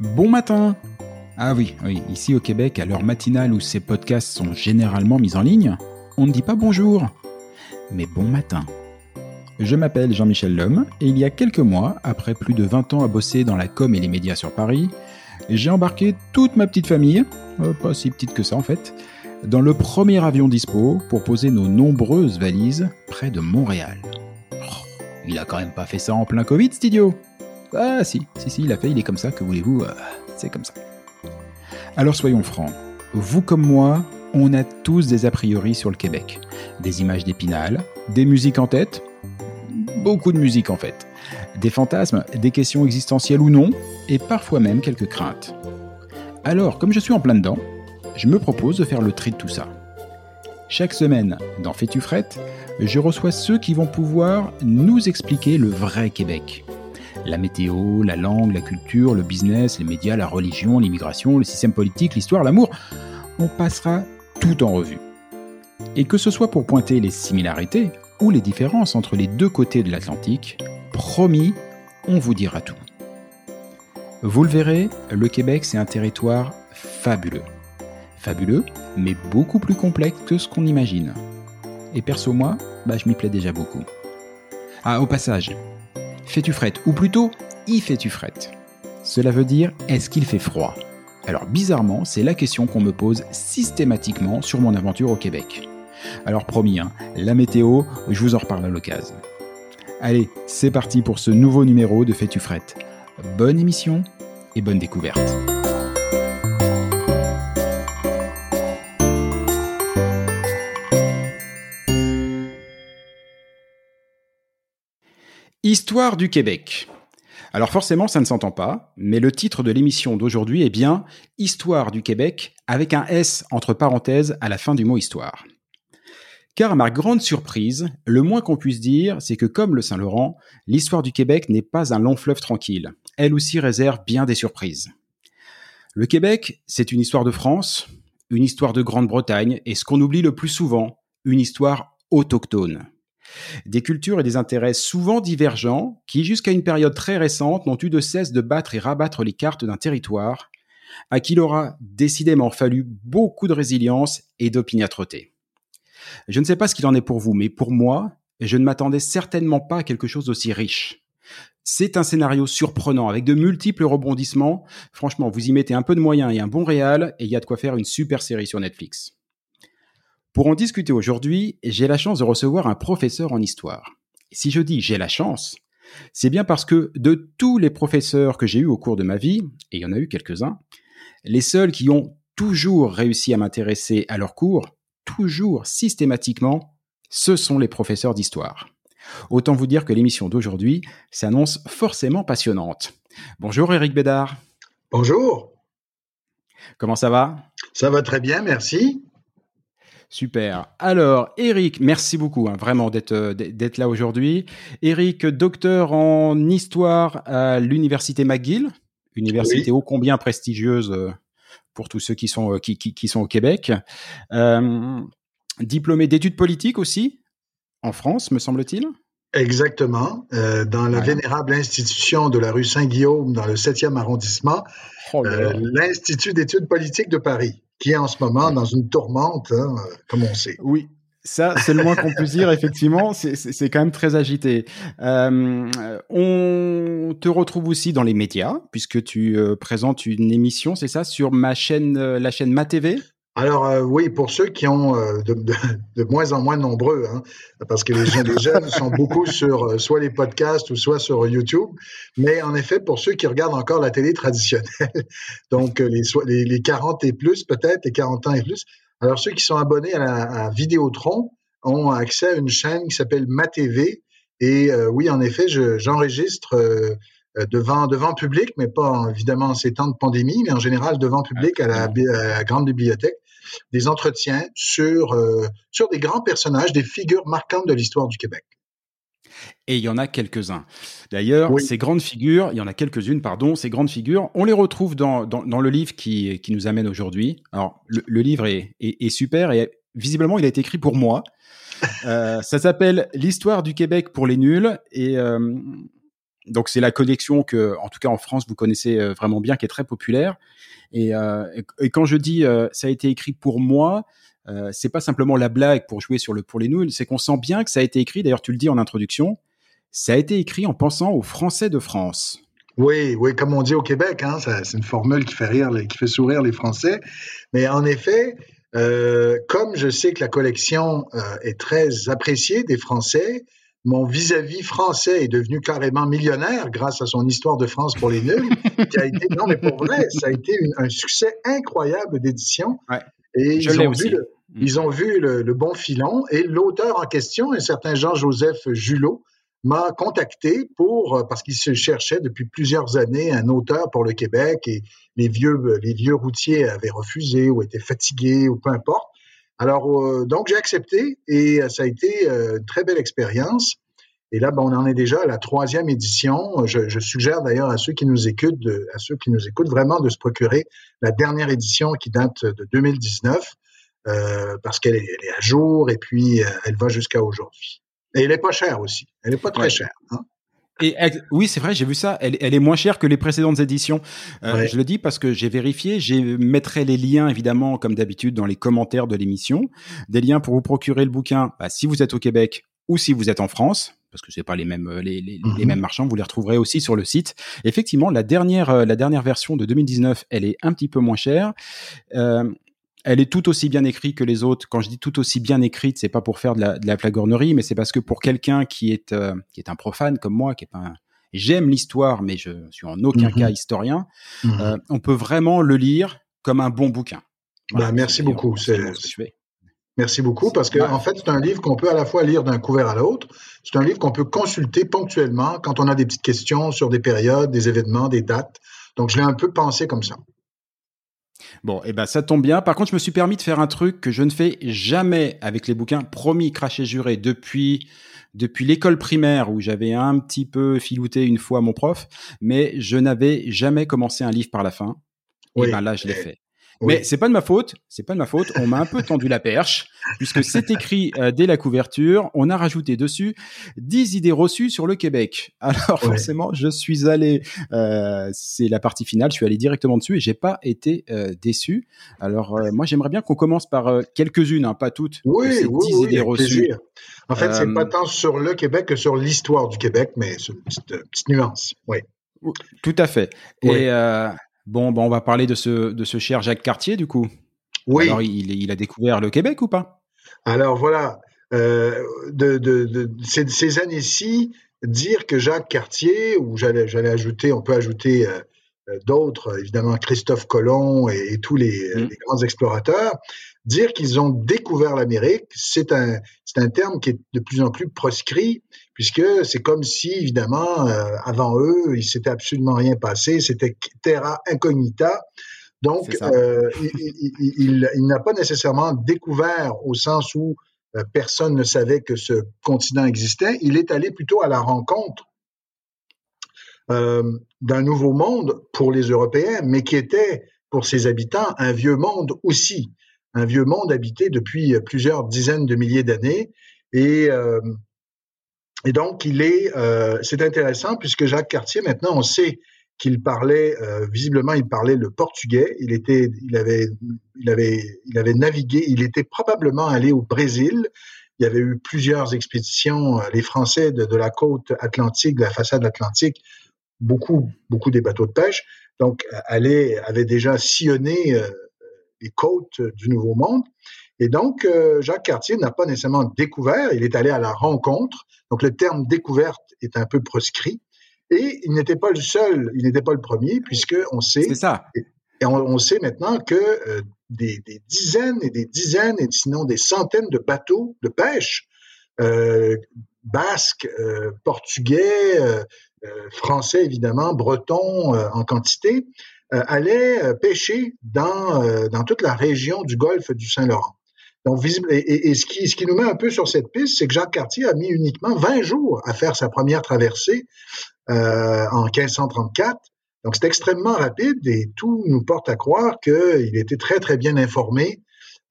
Bon matin. Ah oui, oui, ici au Québec, à l'heure matinale où ces podcasts sont généralement mis en ligne, on ne dit pas bonjour, mais bon matin. Je m'appelle Jean-Michel Lhomme et il y a quelques mois, après plus de 20 ans à bosser dans la com et les médias sur Paris, j'ai embarqué toute ma petite famille, euh, pas si petite que ça en fait, dans le premier avion dispo pour poser nos nombreuses valises près de Montréal. Oh, il a quand même pas fait ça en plein Covid, cet idiot Ah si, si, si, il a fait, il est comme ça, que voulez-vous, euh, c'est comme ça. Alors soyons francs, vous comme moi, on a tous des a priori sur le Québec. Des images d'épinal, des musiques en tête, beaucoup de musique en fait, des fantasmes, des questions existentielles ou non, et parfois même quelques craintes. Alors, comme je suis en plein dedans, je me propose de faire le tri de tout ça. Chaque semaine, dans Fais-tu je reçois ceux qui vont pouvoir nous expliquer le vrai Québec. La météo, la langue, la culture, le business, les médias, la religion, l'immigration, le système politique, l'histoire, l'amour. On passera tout en revue. Et que ce soit pour pointer les similarités ou les différences entre les deux côtés de l'Atlantique, promis, on vous dira tout. Vous le verrez, le Québec, c'est un territoire fabuleux. Fabuleux, mais beaucoup plus complexe que ce qu'on imagine. Et perso, moi, bah, je m'y plais déjà beaucoup. Ah, au passage, fais-tu frette? Ou plutôt, y fais-tu frette? Cela veut dire, est-ce qu'il fait froid? Alors, bizarrement, c'est la question qu'on me pose systématiquement sur mon aventure au Québec. Alors, promis, hein, la météo, je vous en reparle à l'occasion. Allez, c'est parti pour ce nouveau numéro de Fais-tu Bonne émission et bonne découverte. Histoire du Québec. Alors forcément, ça ne s'entend pas, mais le titre de l'émission d'aujourd'hui est bien Histoire du Québec avec un S entre parenthèses à la fin du mot histoire. Car à ma grande surprise, le moins qu'on puisse dire, c'est que comme le Saint-Laurent, l'histoire du Québec n'est pas un long fleuve tranquille. Elle aussi réserve bien des surprises. Le Québec, c'est une histoire de France, une histoire de Grande-Bretagne, et ce qu'on oublie le plus souvent, une histoire autochtone. Des cultures et des intérêts souvent divergents qui, jusqu'à une période très récente, n'ont eu de cesse de battre et rabattre les cartes d'un territoire, à qui il aura décidément fallu beaucoup de résilience et d'opiniâtreté. Je ne sais pas ce qu'il en est pour vous, mais pour moi, je ne m'attendais certainement pas à quelque chose d'aussi riche. C'est un scénario surprenant avec de multiples rebondissements. Franchement, vous y mettez un peu de moyens et un bon réal et il y a de quoi faire une super série sur Netflix. Pour en discuter aujourd'hui, j'ai la chance de recevoir un professeur en histoire. si je dis j'ai la chance, c'est bien parce que de tous les professeurs que j'ai eus au cours de ma vie, et il y en a eu quelques-uns, Les seuls qui ont toujours réussi à m'intéresser à leurs cours, toujours, systématiquement, ce sont les professeurs d'histoire. Autant vous dire que l'émission d'aujourd'hui s'annonce forcément passionnante. Bonjour Eric Bédard. Bonjour. Comment ça va? Ça va très bien, merci. Super. Alors, Eric, merci beaucoup hein, vraiment euh, d'être là aujourd'hui. Eric, docteur en histoire à l'université McGill, université ô combien prestigieuse euh, pour tous ceux qui sont euh, qui, qui, sont au Québec. diplômé d'études politiques aussi en France, me semble-t-il. Exactement, dans la vénérable institution de la rue Saint-Guillaume, dans le 7e arrondissement, oh l'Institut d'études politiques de Paris qui est en ce moment dans une tourmente, hein, comme on sait. Oui, ça, c'est le moins qu'on puisse dire, effectivement. C'est quand même très agité. Euh, on te retrouve aussi dans les médias, puisque tu euh, présentes une émission, c'est ça, sur ma chaîne, euh, la chaîne MaTV? Alors oui, pour ceux qui ont de, moins en moins nombreux, hein, parce que les jeunes, sont beaucoup sur soit les podcasts ou soit sur YouTube, mais en effet, pour ceux qui regardent encore la télé traditionnelle, donc les, les, les 40 et plus peut-être, les 40 ans et plus, alors ceux qui sont abonnés à, la, Vidéotron ont accès à une chaîne qui s'appelle MaTV, et oui, en effet, j'enregistre... devant devant public, mais pas évidemment en ces temps de pandémie, mais en général devant public à la, à la grande bibliothèque des entretiens sur, euh, sur des grands personnages, des figures marquantes de l'histoire du Québec. Et il y en a quelques-uns. D'ailleurs, ces grandes figures, il y en a quelques-unes, pardon, ces grandes figures, on les retrouve dans, dans, le livre qui, qui nous amène aujourd'hui. Alors, le, livre est, est, super et visiblement, il a été écrit pour moi. Euh, ça s'appelle L'histoire du Québec pour les nuls et euh, donc c'est la collection que, en tout cas en France, vous connaissez vraiment bien, qui est très populaire. Euh, et, quand je dis euh, ça a été écrit pour moi, euh, c'est pas simplement la blague pour jouer sur le pour les nuls, c'est qu'on sent bien que ça a été écrit. D'ailleurs, tu le dis en introduction, ça a été écrit en pensant aux Français de France. Oui, oui, comme on dit au Québec, hein, c'est une formule qui fait rire, qui fait sourire les Français. Mais en effet, comme je sais que la collection est très appréciée des Français, mon vis-à-vis français est devenu carrément millionnaire grâce à son histoire de France pour les nuls, qui a été, non mais pour vrai, ça a été un succès incroyable d'édition. Et ils ont, vu le, mm. ils ont, vu le, bon filon et l'auteur en question, un certain Jean-Joseph Julot, m'a contacté pour parce qu'il se cherchait depuis plusieurs années un auteur pour le Québec et les vieux les vieux routiers avaient refusé ou étaient fatigués ou peu importe. Alors, euh, donc, j'ai accepté et euh, ça a été euh, une très belle expérience. Et là, ben, on en est déjà à la troisième édition. Je, suggère d'ailleurs à ceux qui nous écoutent, à ceux qui nous écoutent vraiment de se procurer la dernière édition qui date de 2019 parce qu'elle est, à jour et puis elle va jusqu'à aujourd'hui. Et elle est pas chère aussi. Elle est pas très chère. Hein. Et oui, c'est vrai, j'ai vu ça. Elle, elle, est moins chère que les précédentes éditions. Euh, Je le dis parce que j'ai vérifié. Je mettrai les liens évidemment, comme d'habitude, dans les commentaires de l'émission, des liens pour vous procurer le bouquin. Bah, si vous êtes au Québec ou si vous êtes en France, parce que c'est pas les mêmes les, les, les, mhm. mêmes marchands, vous les retrouverez aussi sur le site. Effectivement, la dernière euh, la dernière version de 2019, elle est un petit peu moins chère. Euh, elle est tout aussi bien écrite que les autres. Quand je dis tout aussi bien écrite, c'est pas pour faire de la, de la flagornerie, mais c'est parce que pour quelqu'un qui est euh, qui est un profane comme moi, qui est pas j'aime l'histoire, mais je suis en aucun mhm. cas historien, mhm. euh, on peut vraiment le lire comme un bon bouquin. bah, merci beaucoup. C'est Merci beaucoup parce que en fait c'est un livre qu'on peut à la fois lire d'un couvert à l'autre. C'est un livre qu'on peut consulter ponctuellement quand on a des petites questions sur des périodes, des événements, des dates. Donc je l'ai un peu pensé comme ça. Bon, et eh ben ça tombe bien. Par contre, je me suis permis de faire un truc que je ne fais jamais avec les bouquins. Promis, craché, juré. Depuis depuis l'école primaire où j'avais un petit peu filouté une fois mon prof, mais je n'avais jamais commencé un livre par la fin. Et ben là, je l'ai fait. Mais c'est pas de ma faute, c'est pas de ma faute. On m'a un peu tendu la perche puisque c'est écrit euh, dès la couverture. On a rajouté dessus 10 idées reçues sur le Québec. Alors forcément, je suis allé, euh, c'est la partie finale. Je suis allé directement dessus et j'ai pas été euh, déçu. Alors euh, moi, j'aimerais bien qu'on commence par euh, quelques-unes, hein, pas toutes. Oui, ces 10 idées reçues. En fait, c'est pas tant sur le Québec que sur l'histoire du Québec, mais c'est une petite, petite nuance. Oui. Tout à fait. Et Bon, on va parler de ce, de ce cher Jacques Cartier, du coup. Oui. Alors, il, a découvert le Québec ou pas? Alors, voilà. Euh, de, ces, années-ci, dire que Jacques Cartier, ou j'allais, j'allais ajouter, on peut ajouter euh, d'autres, évidemment Christophe Colomb et, tous les, mmh. les, grands explorateurs, dire qu'ils ont découvert l'Amérique, c'est un, c'est un terme qui est de plus en plus proscrit, puisque c'est comme si, évidemment, avant eux, il s'était absolument rien passé, c'était terra incognita. Donc, euh, il, il, il n'a pas nécessairement découvert au sens où euh, personne ne savait que ce continent existait. Il est allé plutôt à la rencontre euh, d'un nouveau monde pour les Européens, mais qui était pour ses habitants un vieux monde aussi, un vieux monde habité depuis plusieurs dizaines de milliers d'années. Et, euh, et donc, il est, euh, c'est intéressant puisque Jacques Cartier, maintenant, on sait qu'il parlait euh, visiblement il parlait le portugais. Il était il avait il avait il avait navigué. Il était probablement allé au Brésil. Il y avait eu plusieurs expéditions euh, les Français de, la côte atlantique de la façade atlantique beaucoup beaucoup des bateaux de pêche. Donc euh, allait avait déjà sillonné euh, les côtes du Nouveau Monde et donc Jacques Cartier n'a pas nécessairement découvert il est allé à la rencontre donc le terme découverte est un peu proscrit et il n'était pas le seul, il n'était pas le premier, puisque on sait. ça. Et on, sait maintenant que euh, des, des, dizaines et des dizaines, et sinon des centaines de bateaux de pêche euh, basques, euh, portugais, euh, euh, français évidemment, bretons en quantité, allaient pêcher dans, dans toute la région du golfe du Saint-Laurent. Et, ce, qui, nous met un peu sur cette piste, c'est que Jacques Cartier a mis uniquement 20 jours à faire sa première traversée euh, en 1534. Donc, c'est extrêmement rapide et tout nous porte à croire qu'il était très, très bien informé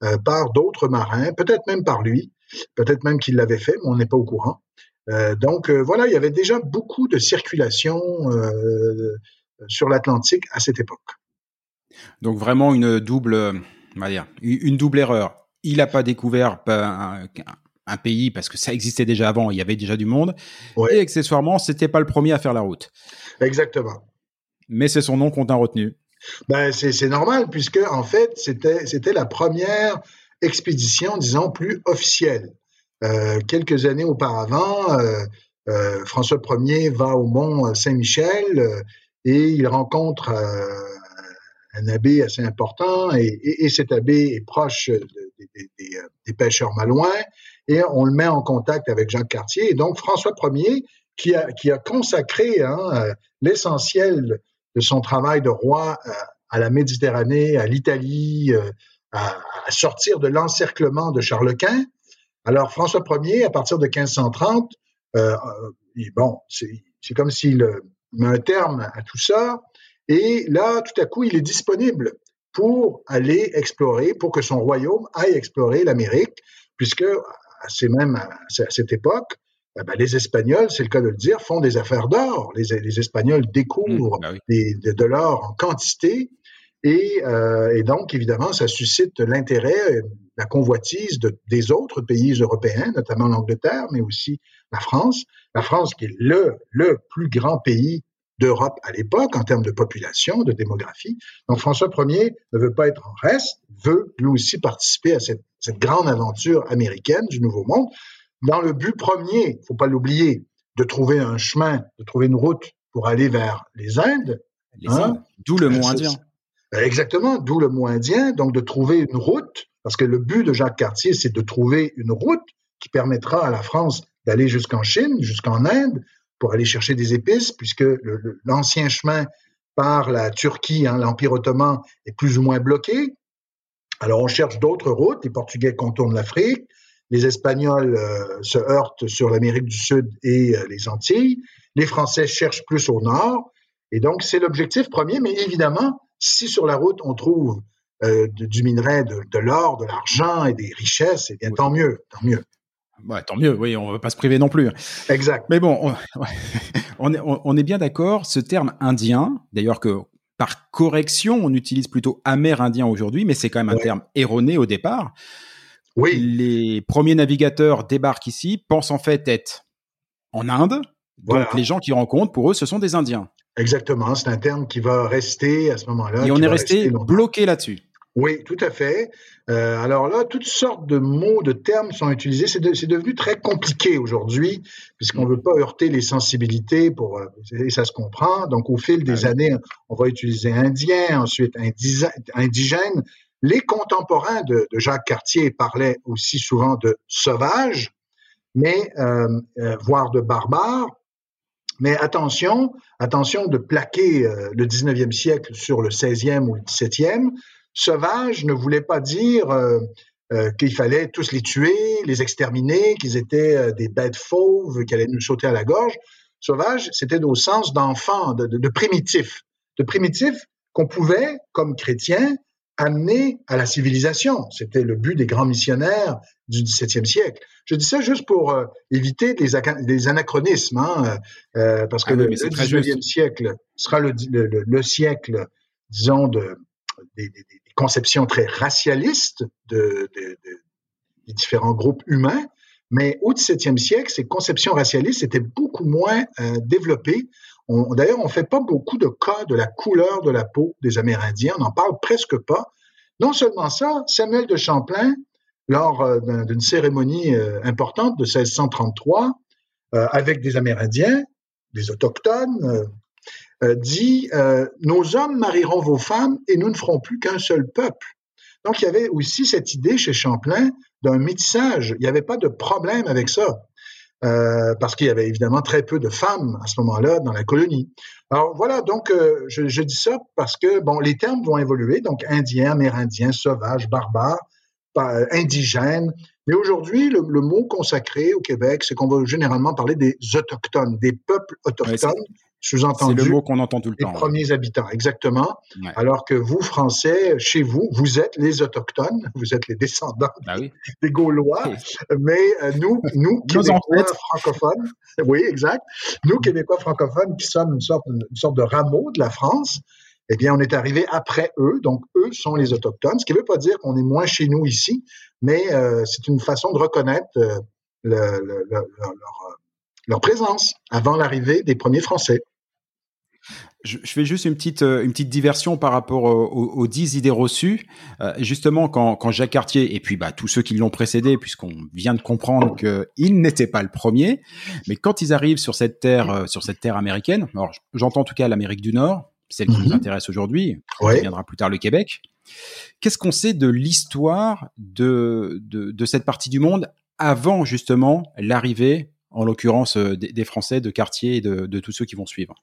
euh, par d'autres marins, peut-être même par lui, peut-être même qu'il l'avait fait, mais on n'est pas au courant. Euh, donc, voilà, il y avait déjà beaucoup de circulation sur l'Atlantique à cette époque. Donc, vraiment une double, une double erreur il n'a pas découvert un, un, pays parce que ça existait déjà avant, il y avait déjà du monde. Et accessoirement, c'était pas le premier à faire la route. Exactement. Mais c'est son nom qu'on a retenu. Ben, c'est normal puisque en fait c'était c'était la première expédition, disons plus officielle. Euh, quelques années auparavant, euh, euh, François Ier va au mont Saint-Michel et il rencontre un abbé assez important et, et, et, cet abbé est proche de, des, pêcheurs malouins et on le met en contact avec Jacques Cartier. Et donc François Ier, qui a, consacré hein, l'essentiel de son travail de roi euh, à la Méditerranée, à l'Italie, euh, à, sortir de l'encerclement de Charles Quint. Alors François Ier, à partir de 1530, euh, bon, c'est comme s'il met un terme à tout ça. Et là, tout à coup, il est disponible pour aller explorer, pour que son royaume aille explorer l'Amérique, puisque c'est même à cette époque, eh ben, les Espagnols, c'est le cas de le dire, font des affaires d'or. Les, les, Espagnols découvrent mmh, bah oui. des, de, de l'or en quantité. Et, euh, et, donc, évidemment, ça suscite l'intérêt, la convoitise de, des autres pays européens, notamment l'Angleterre, mais aussi la France. La France, qui est le, le plus grand pays d'Europe à l'époque en termes de population, de démographie. Donc François Ier ne veut pas être en reste, veut lui aussi participer à cette, cette grande aventure américaine du Nouveau Monde, dans le but premier, faut pas l'oublier, de trouver un chemin, de trouver une route pour aller vers les Indes. Les hein? Indes, d'où le mot indien. Exactement, d'où le mot indien, donc de trouver une route, parce que le but de Jacques Cartier, c'est de trouver une route qui permettra à la France d'aller jusqu'en Chine, jusqu'en Inde, pour aller chercher des épices, puisque l'ancien chemin par la Turquie, hein, l'Empire ottoman, est plus ou moins bloqué. Alors on cherche d'autres routes, les Portugais contournent l'Afrique, les Espagnols euh, se heurtent sur l'Amérique du Sud et euh, les Antilles, les Français cherchent plus au nord, et donc c'est l'objectif premier, mais évidemment, si sur la route on trouve euh, de, du minerai, de, de l'or, de l'argent et des richesses, eh bien tant mieux, tant mieux. Ouais, tant mieux, oui, on ne veut pas se priver non plus. Exact. Mais bon, on, on, est, on est, bien d'accord, ce terme indien, d'ailleurs que par correction, on utilise plutôt amérindien aujourd'hui, mais c'est quand même un ouais. terme erroné au départ. Oui. Les premiers navigateurs débarquent ici, pensent en fait être en Inde. Donc voilà. les gens qui rencontrent, pour eux, ce sont des Indiens. Exactement, c'est un terme qui va rester à ce moment-là. Et on est resté bloqué là-dessus. Oui, tout à fait. Euh, alors là, toutes sortes de mots, de termes sont utilisés. C'est, devenu très compliqué aujourd'hui, puisqu'on ne veut pas heurter les sensibilités, pour, euh, et ça se comprend. Donc, au fil des ah années, on va utiliser indien, ensuite indigène. Les contemporains de, Jacques Cartier parlaient aussi souvent de sauvage, mais euh, voire de barbare. Mais attention, attention de plaquer le 19e siècle sur le 16e ou le 17e sauvage ne voulait pas dire euh, euh, qu'il fallait tous les tuer, les exterminer, qu'ils étaient euh, des bêtes fauves qui allaient nous sauter à la gorge. Sauvage, c'était au sens d'enfant, de, de, de primitif, de primitif qu'on pouvait, comme chrétien, amener à la civilisation. C'était le but des grands missionnaires du XVIIe siècle. Je dis ça juste pour éviter des, des anachronismes, hein, parce que ah le, XIXe siècle sera le, le, siècle, disons, de, des, des, conception très racialiste de, des différents groupes humains, mais au XVIIe siècle, ces conceptions racialistes étaient beaucoup moins euh, développées. D'ailleurs, on ne fait pas beaucoup de cas de la couleur de la peau des Amérindiens, on n'en parle presque pas. Non seulement ça, Samuel de Champlain, lors euh, d'une cérémonie euh, importante de 1633, avec des Amérindiens, des Autochtones, dit euh, Nos hommes marieront vos femmes et nous ne ferons plus qu'un seul peuple. Donc, il y avait aussi cette idée chez Champlain d'un métissage. Il n'y avait pas de problème avec ça. Euh, parce qu'il y avait évidemment très peu de femmes à ce moment-là dans la colonie. Alors voilà, donc je, je, dis ça parce que bon, les termes vont évoluer, donc indien, amérindien, sauvage, barbare, indigène. Mais aujourd'hui, le, mot consacré au Québec, c'est qu'on va généralement parler des autochtones, des peuples autochtones sous-entendu. C'est le mot qu'on entend tout le temps. Les premiers habitants, exactement. Alors que vous, Français, chez vous, vous êtes les autochtones, vous êtes les descendants ah des Gaulois, mais euh, nous, nous, Québécois francophones, oui, exact, nous, Québécois francophones, qui sommes une sorte, une sorte de rameau de la France, eh bien, on est arrivé après eux, donc eux sont les autochtones, ce qui ne veut pas dire qu'on est moins chez nous ici, mais euh, c'est une façon de reconnaître euh, le, leur, leur présence avant l'arrivée des premiers Français. Je, fais juste une petite, euh, une petite diversion par rapport aux, dix idées reçues. Euh, justement, quand, quand, Jacques Cartier et puis bah, tous ceux qui l'ont précédé, puisqu'on vient de comprendre qu'il n'était pas le premier, mais quand ils arrivent sur cette terre, euh, sur cette terre américaine, alors j'entends en tout cas l'Amérique du Nord, celle qui nous mhm. intéresse aujourd'hui, ouais. viendra plus tard le Québec. Qu'est-ce qu'on sait de l'histoire de, de, de cette partie du monde avant justement l'arrivée en l'occurrence euh, des, Français, de quartier et de, tous ceux qui vont suivre.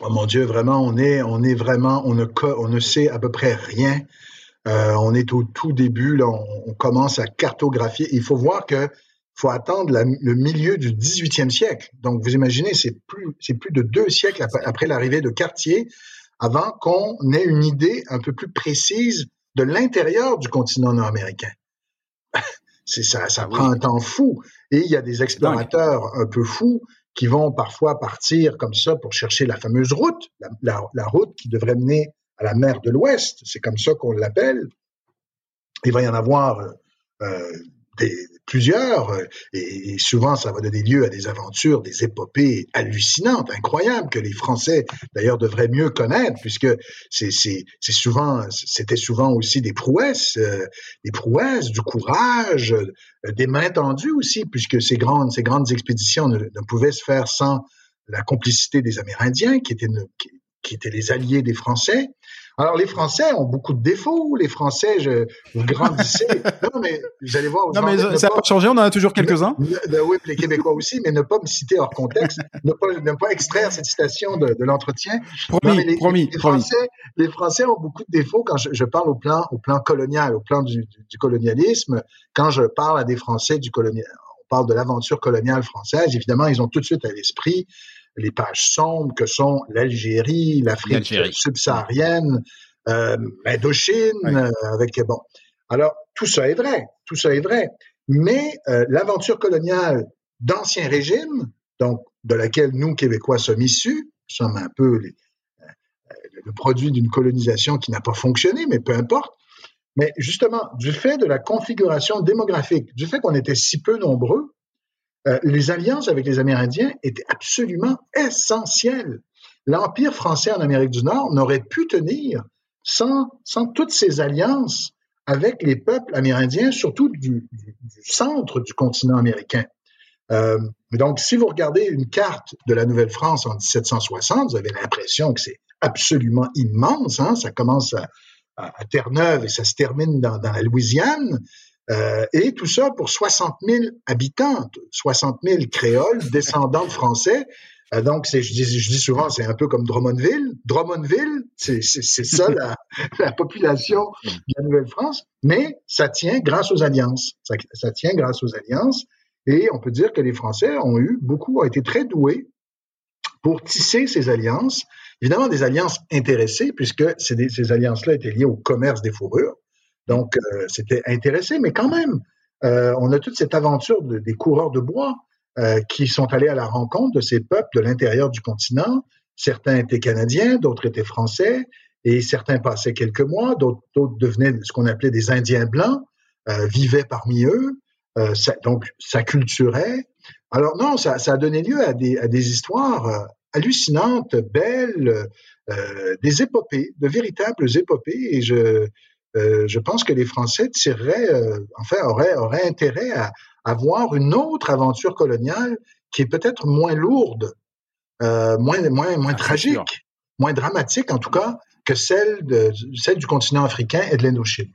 Oh mon Dieu, vraiment, on est, on est vraiment, on ne, on ne sait à peu près rien. Euh, on est au tout début, là, on, commence à cartographier. Il faut voir que faut attendre le milieu du 18e siècle. Donc, vous imaginez, c'est plus, c'est plus de deux siècles après, après l'arrivée de Cartier avant qu'on ait une idée un peu plus précise de l'intérieur du continent nord-américain. C'est ça, ça prend un temps fou. Et il y a des explorateurs un peu fous qui vont parfois partir comme ça pour chercher la fameuse route, la, la, route qui devrait mener à la mer de l'Ouest. C'est comme ça qu'on l'appelle. Il va y en avoir euh, plusieurs, euh, et, souvent ça va donner lieu à des aventures, des épopées hallucinantes, incroyables, que les Français d'ailleurs devraient mieux connaître, puisque c'est souvent, c'était souvent aussi des prouesses, euh, des prouesses, du courage, euh, des mains tendues aussi, puisque ces grandes, ces grandes expéditions ne, pouvaient se faire sans la complicité des Amérindiens, qui étaient, qui étaient les alliés des Français. Alors, les Français ont beaucoup de défauts. Les Français, je, vous grandissez. non, mais vous allez voir. Non, mais ça n'a pas changé. On en a toujours quelques-uns. Ben oui, les Québécois aussi, mais ne pas me citer hors contexte, ne, pas, ne pas extraire cette citation de, de l'entretien. Promis, les, promis, les, Français, les Français ont beaucoup de défauts quand je, je, parle au plan, au plan colonial, au plan du, du, colonialisme. Quand je parle à des Français du colonial, on parle de l'aventure coloniale française. Évidemment, ils ont tout de suite à l'esprit les pages sombres que sont l'Algérie, l'Afrique subsaharienne, euh, l'Indochine, euh, avec bon. Alors tout ça est vrai, tout ça est vrai, mais euh, l'aventure coloniale d'ancien régime, donc de laquelle nous Québécois sommes issus, sommes un peu les, euh, le produit d'une colonisation qui n'a pas fonctionné, mais peu importe. Mais justement, du fait de la configuration démographique, du fait qu'on était si peu nombreux, euh, les alliances avec les Amérindiens étaient absolument essentielles. L'Empire français en Amérique du Nord n'aurait pu tenir sans, toutes ces alliances avec les peuples amérindiens, surtout du, centre du continent américain. Euh, donc, si vous regardez une carte de la Nouvelle-France en 1760, vous avez l'impression que c'est absolument immense. Hein? Ça commence à, Terre-Neuve et ça se termine dans la Louisiane. Euh, et tout ça pour 60 000 habitants, 60 000 créoles, descendants de Français. Euh, donc, je dis, je dis souvent, c'est un peu comme Drummondville. Drummondville, c'est ça la, la, population de la Nouvelle-France, mais ça tient grâce aux alliances. Ça, tient grâce aux alliances. Et on peut dire que les Français ont eu beaucoup, ont été très doués pour tisser ces alliances. Évidemment, des alliances intéressées, puisque ces alliances-là étaient liées au commerce des fourrures. Donc, euh, c'était intéressé, mais quand même, euh, on a toute cette aventure de, des coureurs de bois euh, qui sont allés à la rencontre de ces peuples de l'intérieur du continent. Certains étaient canadiens, d'autres étaient français, et certains passaient quelques mois, d'autres devenaient ce qu'on appelait des Indiens blancs, euh, vivaient parmi eux, euh, ça, donc ça culturait. Alors non, ça, ça, a donné lieu à des, à des histoires hallucinantes, belles, des épopées, de véritables épopées, et je, euh, je pense que les Français tireraient, euh, enfin, auraient, auraient intérêt à avoir une autre aventure coloniale qui est peut-être moins lourde, euh, moins, moins, moins ah, tragique, moins dramatique en tout cas que celle, de, celle du continent africain et de l'Indochine.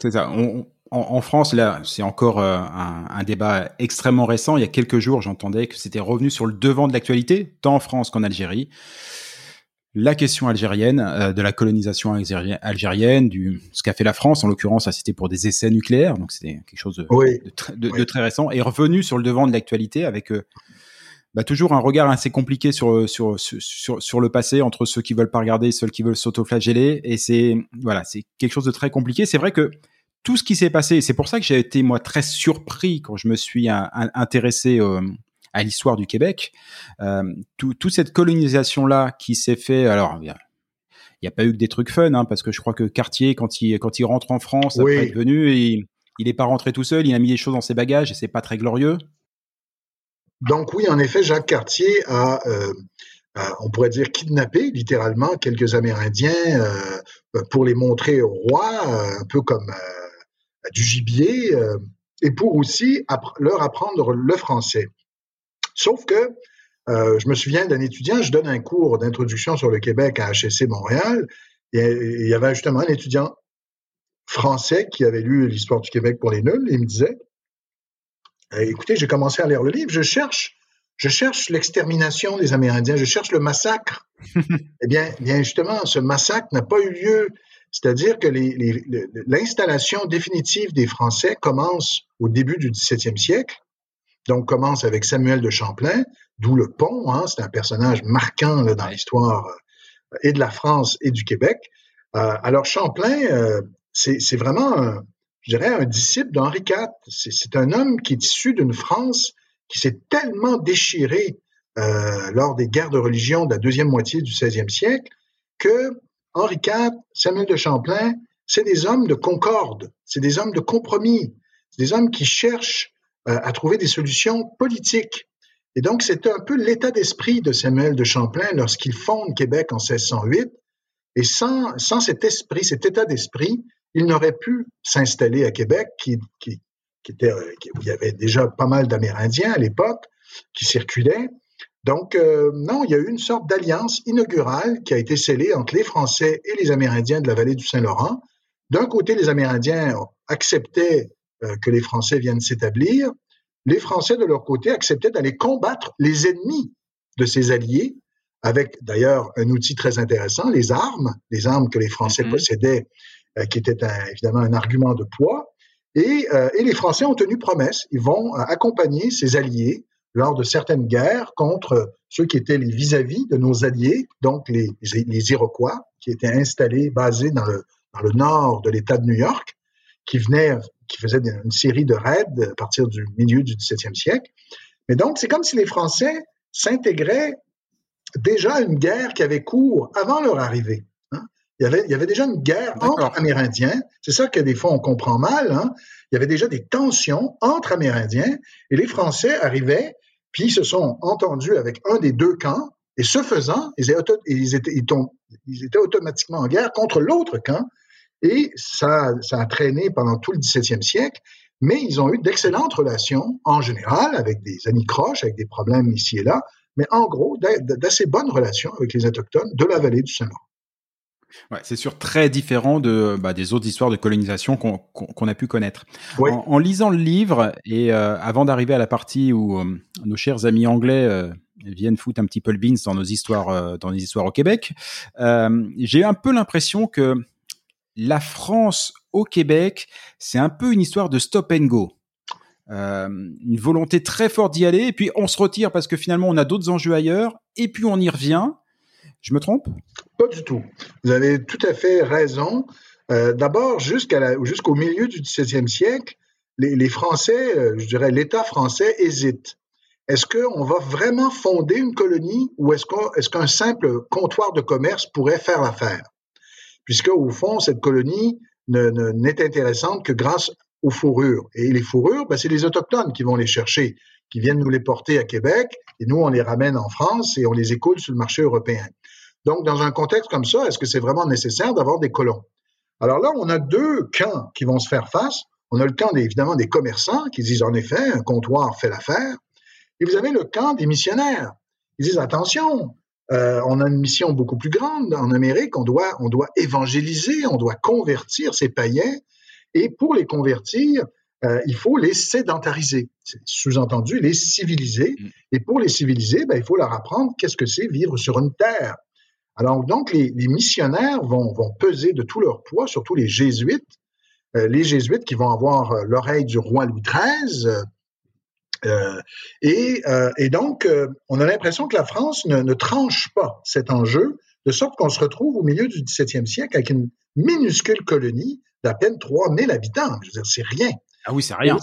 C'est ça. On, en, France, là, c'est encore euh, un, un, débat extrêmement récent. Il y a quelques jours, j'entendais que c'était revenu sur le devant de l'actualité, tant en France qu'en Algérie la question algérienne, euh, de la colonisation algérienne, du ce qu'a fait la France, en l'occurrence, c'était pour des essais nucléaires, donc c'était quelque chose de, très récent, est revenu sur le devant de l'actualité avec euh, bah, toujours un regard assez compliqué sur, sur, sur, sur le passé entre ceux qui veulent pas regarder et ceux qui veulent s'autoflageller, et c'est voilà, c'est quelque chose de très compliqué. C'est vrai que tout ce qui s'est passé, c'est pour ça que j'ai été moi très surpris quand je me suis intéressé à l'histoire du Québec. Euh, toute cette colonisation-là qui s'est fait, alors il n'y a, pas eu que des trucs fun, hein, parce que je crois que Cartier, quand il, quand il rentre en France, après être venu, il, il est pas rentré tout seul, il a mis des choses dans ses bagages et c'est pas très glorieux. Donc oui, en effet, Jacques Cartier a, euh, on pourrait dire, kidnappé littéralement quelques Amérindiens euh, pour les montrer au roi, euh, un peu comme euh, du gibier, euh, et pour aussi leur apprendre le français. Sauf que euh, je me souviens d'un étudiant, je donne un cours d'introduction sur le Québec à HSC Montréal, et il y avait justement un étudiant français qui avait lu l'histoire du Québec pour les nuls, et il me disait, eh, écoutez, j'ai commencé à lire le livre, je cherche, je cherche l'extermination des Amérindiens, je cherche le massacre. eh bien, bien justement, ce massacre n'a pas eu lieu. C'est-à-dire que l'installation définitive des Français commence au début du 17e siècle, donc, commence avec Samuel de Champlain, d'où le pont. Hein, c'est un personnage marquant là, dans l'histoire euh, et de la France et du Québec. Euh, alors, Champlain, euh, c'est vraiment, un, je dirais, un disciple d'Henri IV. C'est un homme qui est issu d'une France qui s'est tellement déchirée lors des guerres de religion de la deuxième moitié du 16e siècle que Henri IV, Samuel de Champlain, c'est des hommes de concorde, c'est des hommes de compromis, c'est des hommes qui cherchent à trouver des solutions politiques. Et donc, c'est un peu l'état d'esprit de Samuel de Champlain lorsqu'il fonde Québec en 1608. Et sans, sans cet esprit, cet état d'esprit, il n'aurait pu s'installer à Québec, qui, qui, était, euh, où il y avait déjà pas mal d'Amérindiens à l'époque qui circulaient. Donc, euh, non, il y a eu une sorte d'alliance inaugurale qui a été scellée entre les Français et les Amérindiens de la vallée du Saint-Laurent. D'un côté, les Amérindiens acceptaient euh, que les Français viennent s'établir, les Français, de leur côté, acceptaient d'aller combattre les ennemis de ces alliés, avec d'ailleurs un outil très intéressant, les armes, les armes que les Français mm-hmm. possédaient, euh, qui étaient évidemment un argument de poids. Et, euh, et, les Français ont tenu promesse, ils vont accompagner ces alliés lors de certaines guerres contre ceux qui étaient les vis-à-vis de nos alliés, donc les, les, Iroquois, qui étaient installés, basés dans le, dans le nord de l'État de New York, qui venaient qui faisait une série de raids à partir du milieu du 17e siècle. Mais donc, c'est comme si les Français s'intégraient déjà à une guerre qui avait cours avant leur arrivée. Hein. Il, y avait, il y avait déjà une guerre entre Amérindiens. C'est ça que des fois on comprend mal. Hein. Il y avait déjà des tensions entre Amérindiens et les Français arrivaient, puis se sont entendus avec un des deux camps Et ce faisant, ils étaient, ils étaient, ils étaient automatiquement en guerre contre l'autre camp. Et ça, ça a traîné pendant tout le 17e siècle. Mais ils ont eu d'excellentes relations, en général, avec des anicroches, avec des problèmes ici et là, mais en gros, d'assez bonnes relations avec les Autochtones de la vallée du Saint-Laurent. Ouais, c'est sûr très différent de bah, des autres histoires de colonisation qu'on a pu connaître. En, lisant le livre et euh, avant d'arriver à la partie où euh, nos chers amis anglais euh, viennent foutre un petit peu le beans dans nos histoires dans les histoires au Québec, j'ai un peu l'impression que la France au Québec, c'est un peu une histoire de stop and go. une volonté très forte d'y aller, et puis on se retire parce que finalement on a d'autres enjeux ailleurs, et puis on y revient. Je me trompe? Pas du tout. Vous avez tout à fait raison. Euh, D'abord, jusqu'au milieu du XVIIe siècle, les, Français, euh, je dirais l'État français, hésite. Est-ce qu'on va vraiment fonder une colonie ou est-ce qu'un simple comptoir de commerce pourrait faire l'affaire? Puisque, au fond, cette colonie n'est ne, intéressante que grâce aux fourrures. Et les fourrures, ben, c'est les Autochtones qui vont les chercher, qui viennent nous les porter à Québec, et nous, on les ramène en France et on les écoule sur le marché européen. Donc, dans un contexte comme ça, est-ce que c'est vraiment nécessaire d'avoir des colons? Alors là, on a deux camps qui vont se faire face. On a le camp, évidemment, des commerçants qui disent, en effet, un comptoir fait l'affaire. Et vous avez le camp des missionnaires. Ils disent, attention, euh, on a une mission beaucoup plus grande en Amérique. On doit, on doit évangéliser, on doit convertir ces païens. Et pour les convertir, euh, il faut les sédentariser, sous-entendu les civiliser. Mm. Et pour les civiliser, ben, il faut leur apprendre qu'est-ce que c'est vivre sur une terre. Alors donc, les, missionnaires vont, peser de tout leur poids, surtout les jésuites, euh, les jésuites qui vont avoir euh, l'oreille du roi Louis XIII. Euh, et, donc, on a l'impression que la France ne, tranche pas cet enjeu, de sorte qu'on se retrouve au milieu du 17e siècle avec une minuscule colonie d'à peine 3000 habitants. Je veux dire, c'est rien. Ah oui, c'est rien.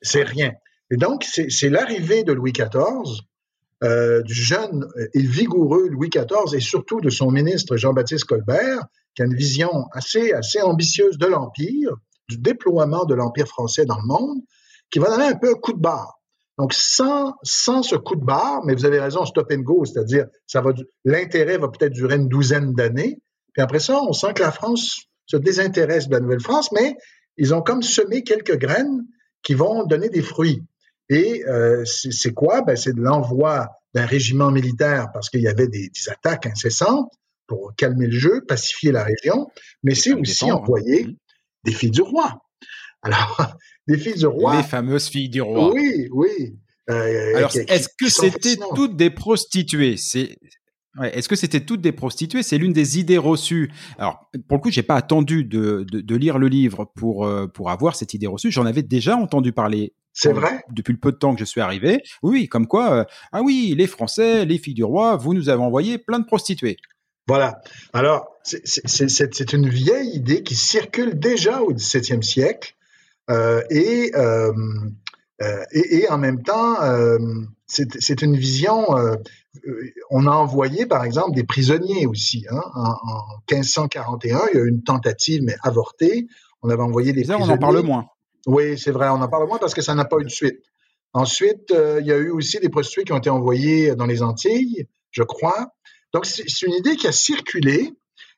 C'est rien. Et donc, c'est l'arrivée de Louis XIV euh, du jeune et vigoureux Louis XIV et surtout de son ministre Jean-Baptiste Colbert, qui a une vision assez, assez ambitieuse de l'Empire, du déploiement de l'Empire français dans le monde, qui va donner un peu un coup de barre. Donc, sans, sans ce coup de barre, mais vous avez raison, stop and go, c'est-à-dire, ça va, l'intérêt va peut-être durer une douzaine d'années. Puis après ça, on sent que la France se désintéresse de la Nouvelle-France, mais ils ont comme semé quelques graines qui vont donner des fruits. Et euh, c'est quoi? Ben, c'est de l'envoi d'un régiment militaire parce qu'il y avait des, attaques incessantes pour calmer le jeu, pacifier la région, mais c'est aussi envoyer mmh. des filles du roi. Alors, des filles du roi. Les fameuses filles du roi. Oui, oui. Euh, Alors, est-ce que c'était toutes des prostituées? C'est est-ce que c'était toutes des prostituées? C'est l'une des idées reçues. Alors, pour le coup, j'ai pas attendu de, de, lire le livre pour euh, pour avoir cette idée reçue. J'en avais déjà entendu parler c'est vrai? Depuis le peu de temps que je suis arrivé. Oui, comme quoi, euh, ah oui, les Français, les filles du roi, vous nous avez envoyé plein de prostituées. Voilà. Alors, c'est une vieille idée qui circule déjà au XVIIe siècle et, euh, euh, et, et, en même temps, euh, c'est une vision. on a envoyé, par exemple, des prisonniers aussi. Hein, en, en, 1541, il y a eu une tentative, mais avortée. On avait envoyé des prisonniers. On en parle moins. Oui, c'est vrai, on en parle moins parce que ça n'a pas eu de suite. Ensuite, euh, il y a eu aussi des prostituées qui ont été envoyées dans les Antilles, je crois. Donc, c'est une idée qui a circulé,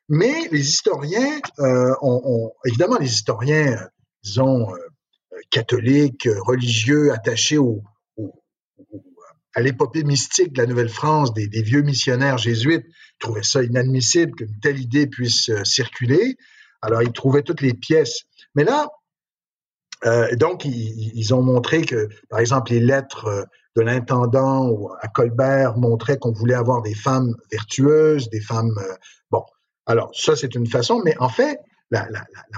mais les historiens euh, ont, évidemment, les historiens, disons, euh, catholiques, religieux, attachés au, à l'épopée mystique de la Nouvelle-France, des, des, vieux missionnaires jésuites, trouvaient ça inadmissible qu'une telle idée puisse circuler. Alors, ils trouvaient toutes les pièces. Mais là, euh, donc, ils, ont montré que, par exemple, les lettres euh, de l'intendant à Colbert montraient qu'on voulait avoir des femmes vertueuses, des femmes... Euh, bon, alors ça, c'est une façon, mais en fait, la,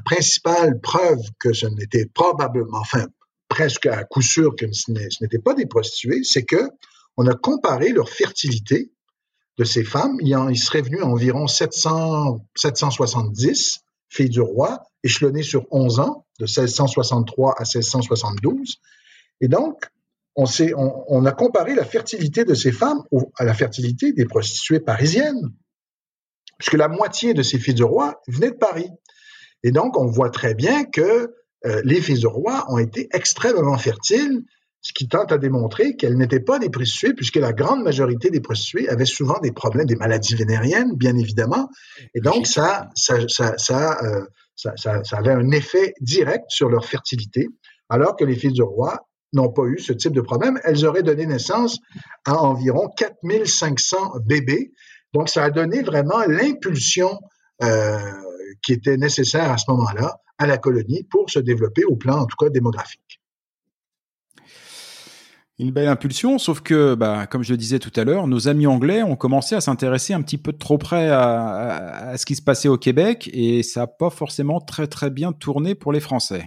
principale preuve que ce n'était probablement, enfin, presque à coup sûr que ce n'était pas des prostituées, c'est que on a comparé leur fertilité de ces femmes. Il, en, il serait venu environ 700, 770 filles du roi, échelonnées sur 11 ans, de 1663 à 1672. Et donc, on, on, a comparé la fertilité de ces femmes à la fertilité des prostituées parisiennes, puisque la moitié de ces filles du roi venaient de Paris. Et donc, on voit très bien que euh, les filles du roi ont été extrêmement fertiles, ce qui tente à démontrer qu'elles n'étaient pas des prostituées, puisque la grande majorité des prostituées avaient souvent des problèmes, des maladies vénériennes, bien évidemment. Et donc, ça, ça, ça, ça, euh, ça, ça, ça avait un effet direct sur leur fertilité, alors que les filles du roi n'ont pas eu ce type de problème. Elles auraient donné naissance à environ 4500 bébés. Donc, ça a donné vraiment l'impulsion euh, qui était nécessaire à ce moment-là à la colonie pour se développer au plan, en tout cas, démographique. Une belle impulsion, sauf que, bah, comme je le disais tout à l'heure, nos amis anglais ont commencé à s'intéresser un petit peu de trop près à, à, ce qui se passait au Québec et ça n'a pas forcément très très bien tourné pour les Français.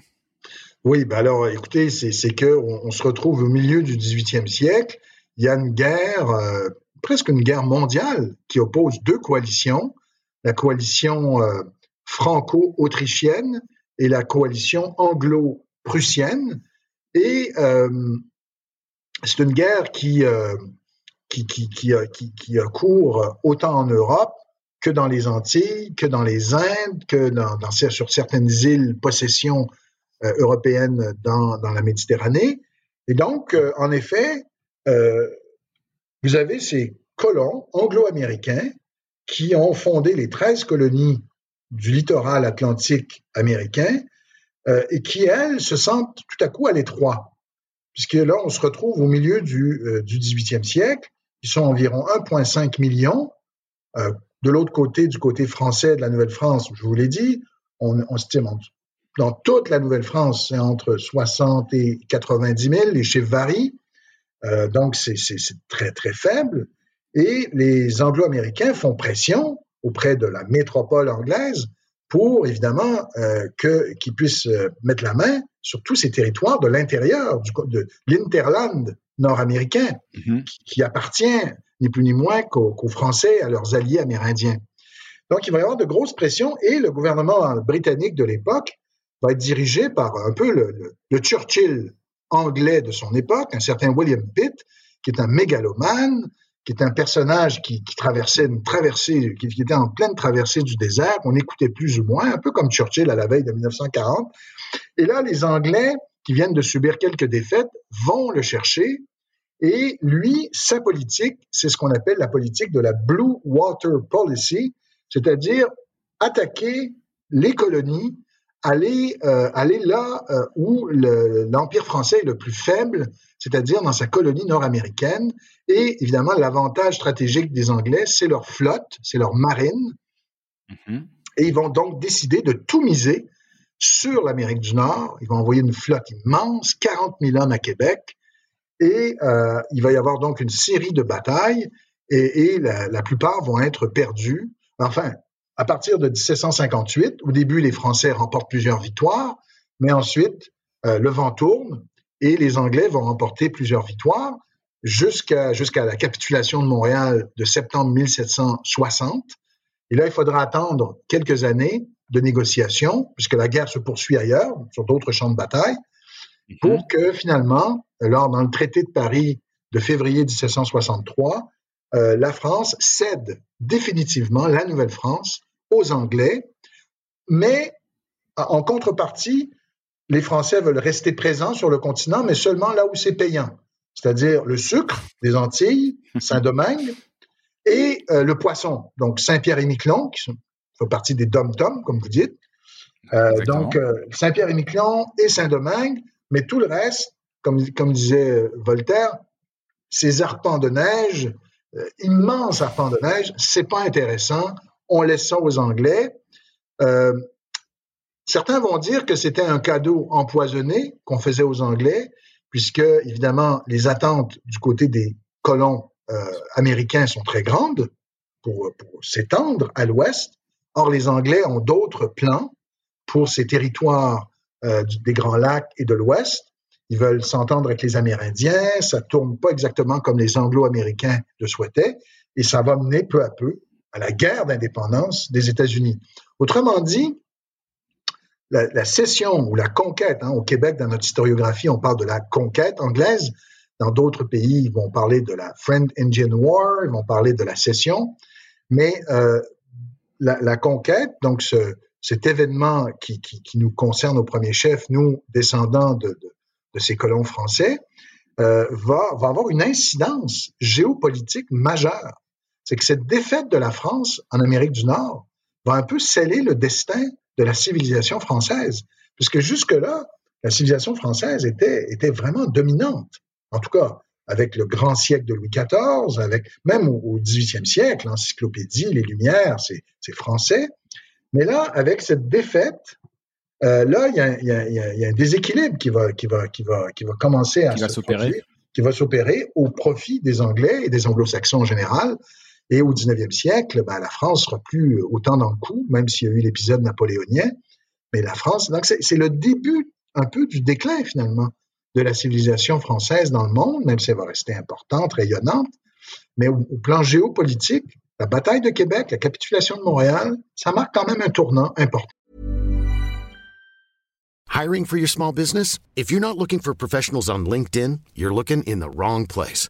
Oui, bah alors écoutez, c'est que on, on, se retrouve au milieu du 18e siècle. Il y a une guerre, euh, presque une guerre mondiale, qui oppose deux coalitions la coalition euh, franco-autrichienne et la coalition anglo-prussienne. Et euh, c'est une guerre qui, euh, qui, qui, qui, qui, qui court autant en Europe que dans les Antilles, que dans les Indes, que dans, sur certaines îles possessions euh, européennes dans, dans, la Méditerranée. Et donc, euh, en effet, euh, vous avez ces colons anglo-américains qui ont fondé les 13 colonies du littoral atlantique américain euh, et qui, elles, se sentent tout à coup à l'étroit puisque là, on se retrouve au milieu du, euh, du 18e siècle. Ils sont environ 1,5 million. Euh, de l'autre côté, du côté français de la Nouvelle-France, je vous l'ai dit, on, on estime dans toute la Nouvelle-France, c'est entre 60 et 90 000. Les chiffres varient. Euh, donc, c'est très, très faible. Et les Anglo-Américains font pression auprès de la métropole anglaise pour, évidemment, euh, qu'ils puissent euh, mettre la main sur tous ces territoires de l'intérieur, de l'interland nord-américain, mm-hmm. qui, qui, appartient ni plus ni moins qu'aux qu Français, à leurs alliés amérindiens. Donc, il va y avoir de grosses pressions et le gouvernement britannique de l'époque va être dirigé par un peu le, le, le, Churchill anglais de son époque, un certain William Pitt, qui est un mégalomane, qui est un personnage qui, traversait une traversée, qui, était en pleine traversée du désert, qu'on écoutait plus ou moins, un peu comme Churchill à la veille de 1940. Et là, les Anglais, qui viennent de subir quelques défaites, vont le chercher. Et lui, sa politique, c'est ce qu'on appelle la politique de la Blue Water Policy, c'est-à-dire attaquer les colonies, aller, euh, aller là euh, où l'Empire français est le plus faible, c'est-à-dire dans sa colonie nord-américaine. Et évidemment, l'avantage stratégique des Anglais, c'est leur flotte, c'est leur marine. Mm -hmm. Et ils vont donc décider de tout miser sur l'Amérique du Nord. Ils vont envoyer une flotte immense, 40 000 hommes à Québec. Et euh, il va y avoir donc une série de batailles et, et la, la, plupart vont être perdus. Enfin, à partir de 1758, au début, les Français remportent plusieurs victoires, mais ensuite, euh, le vent tourne et les Anglais vont remporter plusieurs victoires jusqu'à jusqu'à la capitulation de Montréal de septembre 1760. Et là, il faudra attendre quelques années de négociations, puisque la guerre se poursuit ailleurs, sur d'autres champs de bataille, pour que finalement, lors dans le traité de Paris de février 1763, euh, la France cède définitivement la Nouvelle-France aux Anglais, mais en contrepartie, les Français veulent rester présents sur le continent, mais seulement là où c'est payant, c'est-à-dire le sucre des Antilles, Saint-Domingue, et euh, le poisson, donc Saint-Pierre et Miquelon, qui font partie des dom-toms, comme vous dites. Euh, donc, euh, Saint-Pierre et Miquelon et Saint-Domingue, mais tout le reste, comme, comme disait Voltaire, ces arpents de neige, immenses arpents de neige, c'est pas intéressant. On laisse ça aux Anglais. Euh, certains vont dire que c'était un cadeau empoisonné qu'on faisait aux Anglais, puisque évidemment les attentes du côté des colons euh, américains sont très grandes pour, s'étendre à l'ouest. Or, les Anglais ont d'autres plans pour ces territoires euh, des Grands Lacs et de l'Ouest. Ils veulent s'entendre avec les Amérindiens, ça tourne pas exactement comme les Anglo-Américains le souhaitaient, et ça va mener peu à peu à la guerre d'indépendance des États-Unis. Autrement dit, la, la, cession ou la conquête, hein, au Québec, dans notre historiographie, on parle de la conquête anglaise. Dans d'autres pays, ils vont parler de la Friend Indian War, ils vont parler de la cession. Mais euh, la, la, conquête, donc ce, cet événement qui, qui, qui, nous concerne au premier chef, nous, descendants de, de, de ces colons français, euh, va, va avoir une incidence géopolitique majeure. C'est que cette défaite de la France en Amérique du Nord va un peu sceller le destin de la civilisation française, puisque jusque-là, la civilisation française était, était vraiment dominante. En tout cas, avec le grand siècle de Louis XIV, avec même au, XVIIIe siècle, l'encyclopédie, les Lumières, c'est français. Mais là, avec cette défaite, euh, là, il y, y, a, un déséquilibre qui va, qui va, qui va, qui va commencer à s'opérer, qui va s'opérer au profit des Anglais et des Anglo-Saxons en général. Et au 19e siècle, ben, la France sera plus autant dans le coup, même s'il y a eu l'épisode napoléonien. Mais la France, donc c'est le début un peu du déclin finalement de la civilisation française dans le monde, même si elle va rester importante, rayonnante. Mais au, au plan géopolitique, la bataille de Québec, la capitulation de Montréal, ça marque quand même un tournant important. Hiring for your small business? If you're not looking for professionals on LinkedIn, you're looking in the wrong place.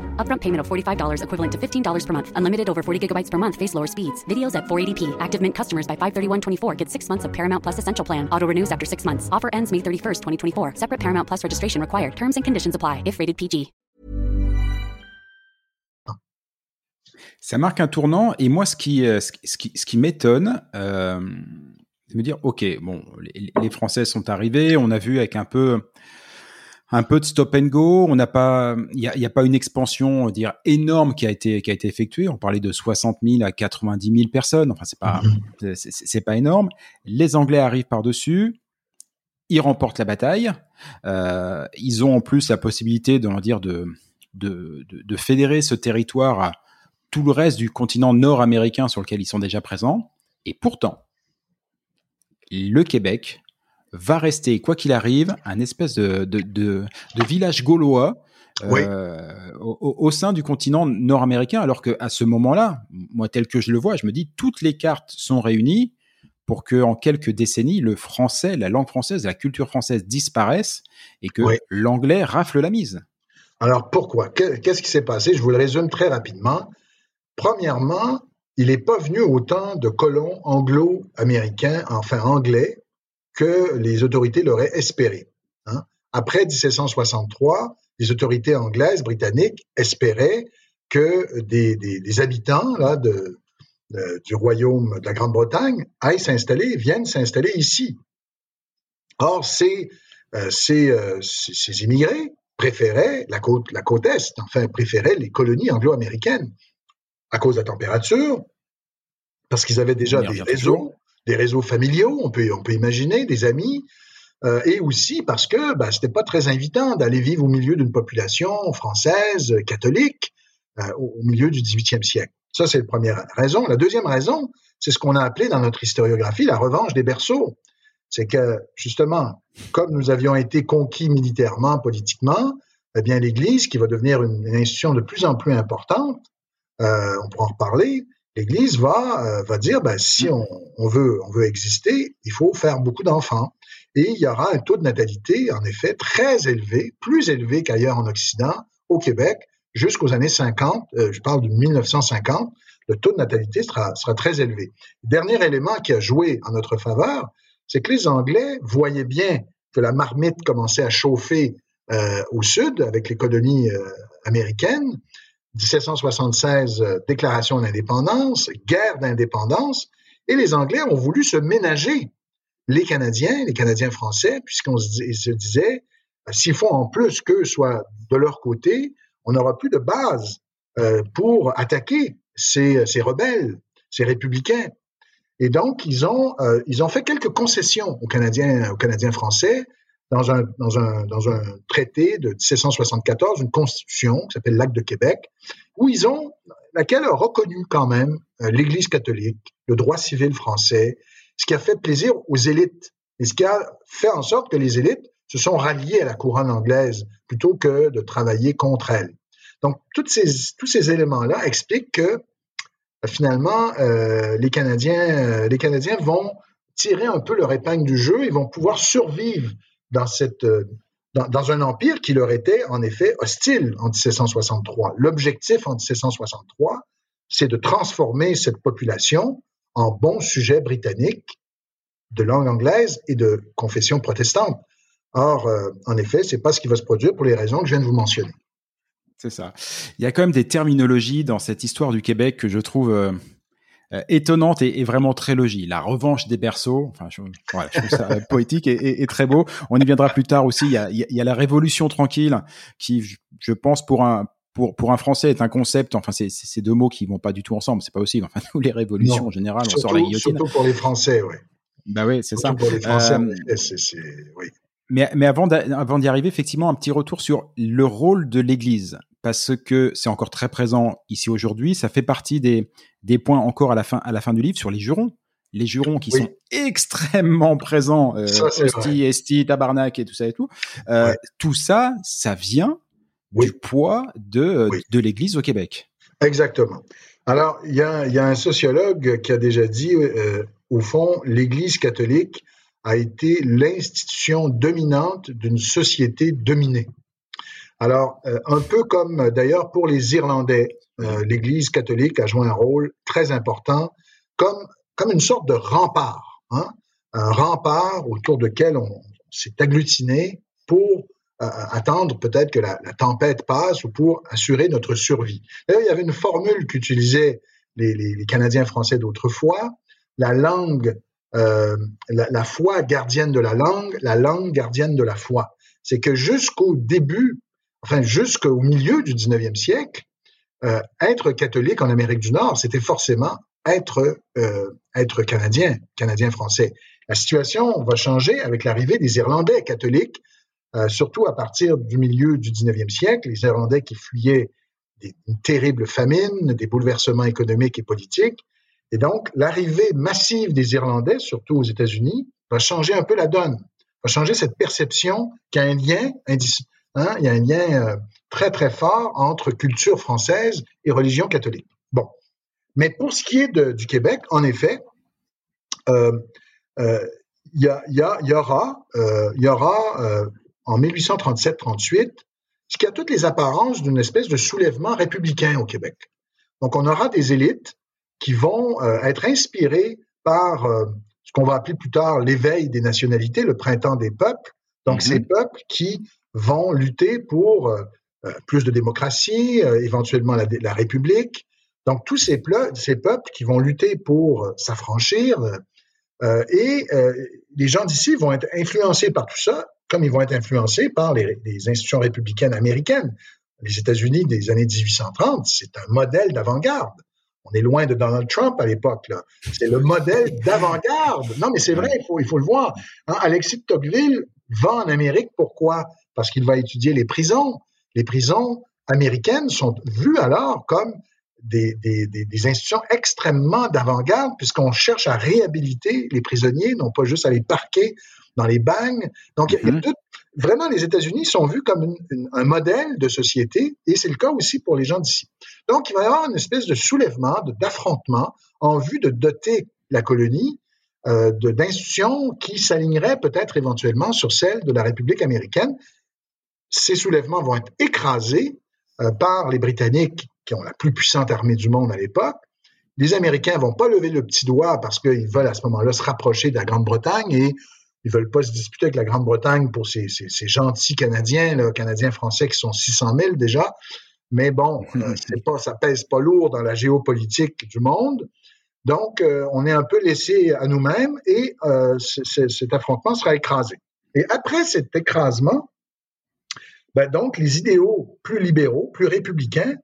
Upfront payment of $45 equivalent to $15 per month. Unlimited over 40 gigabytes per month. Face lower speeds. Videos at 480p. Active Mint customers by 531.24 get six months of Paramount Plus Essential Plan. Auto renews after six months. Offer ends May 31st, 2024. Separate Paramount Plus registration required. Terms and conditions apply if rated PG. Ça marque un tournant et moi, ce qui, euh, m'étonne, euh, de me dire, ok, bon, les, Français sont arrivés, on a vu avec un peu, un peu de stop and go, on n'a pas, il n'y a, y a, pas une expansion, dire énorme qui a été, qui a été effectuée. On parlait de 60 000 à 90 000 personnes. Enfin, c'est pas, mm-hmm. c'est pas énorme. Les Anglais arrivent par dessus. Ils remportent la bataille. Euh, ils ont en plus la possibilité de, dire, de, de, de, de fédérer ce territoire à, tout le reste du continent nord-américain sur lequel ils sont déjà présents. Et pourtant, le Québec va rester, quoi qu'il arrive, un espèce de, de, de, de village gaulois euh, au, au, sein du continent nord-américain, alors que à ce moment-là, moi tel que je le vois, je me dis toutes les cartes sont réunies pour que en quelques décennies le français, la langue française, la culture française disparaissent et que l'anglais rafle la mise. Alors pourquoi? Qu'est-ce qui s'est passé? Je vous le résume très rapidement. Premièrement, il n'est pas venu autant de colons anglo-américains, enfin anglais, que les autorités l'auraient espéré. Hein. Après 1763, les autorités anglaises, britanniques, espéraient que des, des, habitants là, de, du royaume de la Grande-Bretagne aillent s'installer, viennent s'installer ici. Or, ces, euh, ces, euh, ces, immigrés préféraient la côte, la côte Est, enfin préféraient les colonies anglo-américaines à cause de la température, parce qu'ils avaient déjà des réseaux, des réseaux familiaux, on peut, on peut imaginer, des amis, euh, et aussi parce que bah, c'était pas très invitant d'aller vivre au milieu d'une population française catholique euh, au milieu du 18e siècle. Ça, c'est la première raison. La deuxième raison, c'est ce qu'on a appelé dans notre historiographie la revanche des berceaux. C'est que, justement, comme nous avions été conquis militairement, politiquement, eh bien, l'Église, qui va devenir une institution de plus en plus importante, euh, on pourra en reparler, l'Église va, euh, va dire, ben, si on, on, veut, on veut exister, il faut faire beaucoup d'enfants. Et il y aura un taux de natalité, en effet, très élevé, plus élevé qu'ailleurs en Occident, au Québec, jusqu'aux années 50, euh, je parle de 1950, le taux de natalité sera, sera très élevé. Dernier élément qui a joué en notre faveur, c'est que les Anglais voyaient bien que la marmite commençait à chauffer euh, au sud avec les colonies euh, américaines 1776, euh, déclaration d'indépendance, guerre d'indépendance, et les Anglais ont voulu se ménager les Canadiens, les Canadiens français, puisqu'on se, disait, euh, s'il faut en plus qu'eux soient de leur côté, on n'aura plus de base euh, pour attaquer ces, ces, rebelles, ces républicains. Et donc, ils ont, ils ont fait quelques concessions aux Canadiens, aux Canadiens français, dans un, traité de 1774, une constitution qui s'appelle l'Acte de Québec, où ils ont, laquelle a reconnu quand même l'Église catholique, le droit civil français, ce qui a fait plaisir aux élites et ce qui a fait en sorte que les élites se sont ralliées à la couronne anglaise plutôt que de travailler contre elle. Donc, tous ces éléments-là expliquent que finalement, euh, les Canadiens, euh, les Canadiens vont tirer un peu leur épingle du jeu, ils vont pouvoir survivre euh, dans, un empire qui leur était en effet hostile en 1763. L'objectif en 1763, c'est de transformer cette population en bons sujets britanniques de langue anglaise et de confession protestante. Or, en effet, c'est pas ce qui va se produire pour les raisons que je viens de vous mentionner. C'est ça. Il y a quand même des terminologies dans cette histoire du Québec que je trouve euh, euh, étonnantes et, vraiment très logiques. La revanche des berceaux, enfin, je, voilà, je trouve ça poétique et, et, très beau. On y viendra plus tard aussi. Il y a, il y a la révolution tranquille qui, je pense, pour un pour, pour un Français est un concept, enfin c'est ces deux mots qui vont pas du tout ensemble, c'est pas possible. Enfin nous les révolutions en général, on sort la guillotine. Surtout pour les Français, oui. Bah oui, c'est ça. Pour les Français, euh, c'est oui. Mais, mais avant d'y arriver, effectivement, un petit retour sur le rôle de l'Église parce que c'est encore très présent ici aujourd'hui. Ça fait partie des, des points encore à la fin, à la fin du livre sur les jurons. Les jurons qui sont extrêmement présents, euh, Hostie, Esti, Tabarnak et tout ça et tout. Euh, Tout ça, ça vient du poids de, de l'Église au Québec. Exactement. Alors, il y a, y a, un sociologue qui a déjà dit, euh, au fond, l'Église catholique a été l'institution dominante d'une société dominée. Alors, euh, un peu comme euh, d'ailleurs pour les Irlandais, euh, l'Église catholique a joué un rôle très important comme, comme une sorte de rempart, hein? un rempart autour duquel on, s'est agglutiné pour attendre peut-être que la, tempête passe ou pour assurer notre survie. D'ailleurs, il y avait une formule qu'utilisaient les, les, Canadiens français d'autrefois, la langue, la, la foi gardienne de la langue, la langue gardienne de la foi. C'est que jusqu'au début enfin jusqu'au milieu du 19e siècle, euh, être catholique en Amérique du Nord, c'était forcément être euh, être canadien, canadien français. La situation va changer avec l'arrivée des Irlandais catholiques, euh, surtout à partir du milieu du 19e siècle, les Irlandais qui fuyaient des, une terrible famine, des bouleversements économiques et politiques. Et donc, l'arrivée massive des Irlandais, surtout aux États-Unis, va changer un peu la donne, va changer cette perception qu'il y a un lien Hein, il y a un lien euh, très, très fort entre culture française et religion catholique. Bon. Mais pour ce qui est du Québec, en effet, euh, euh, il y, y, aura, il y aura en 1837-38 ce qui a toutes les apparences d'une espèce de soulèvement républicain au Québec. Donc, on aura des élites qui vont être inspirées par ce qu'on va appeler plus tard l'éveil des nationalités, le printemps des peuples. Donc, mm-hmm. ces peuples qui vont lutter pour euh, euh, plus de démocratie, euh, éventuellement la, la, République. Donc tous ces, ces, peuples qui vont lutter pour s'affranchir et les gens d'ici vont être influencés par tout ça, comme ils vont être influencés par les, les institutions républicaines américaines. Les États-Unis des années 1830, c'est un modèle d'avant-garde. On est loin de Donald Trump à l'époque. C'est le modèle d'avant-garde. Non, mais c'est vrai, il faut, il faut le voir. Hein, Alexis de Tocqueville va en Amérique. Pourquoi? Parce qu'il va étudier les prisons. Les prisons américaines sont vues alors comme des, des, des, institutions extrêmement d'avant-garde, puisqu'on cherche à réhabiliter les prisonniers, non pas juste à les parquer dans les bagnes. Donc, mm-hmm. vraiment, les États-Unis sont vus comme un modèle de société, et c'est le cas aussi pour les gens d'ici. Donc, il va y avoir une espèce de soulèvement, d'affrontement en vue de doter la colonie euh, d'institutions qui s'aligneraient peut-être éventuellement sur celles de la République américaine, ces soulèvements vont être écrasés euh, par les Britanniques, qui ont la plus puissante armée du monde à l'époque. Les Américains vont pas lever le petit doigt parce qu'ils veulent à ce moment-là se rapprocher de la Grande-Bretagne et ils veulent pas se disputer avec la Grande-Bretagne pour ces, ces, ces, gentils Canadiens, là, Canadiens français qui sont 600 000 déjà. Mais bon, euh, c'est pas, ça pèse pas lourd dans la géopolitique du monde. Donc, euh, on est un peu laissé à nous-mêmes et euh, cet affrontement sera écrasé. Et après cet écrasement, ben donc les idéaux plus libéraux, plus républicains,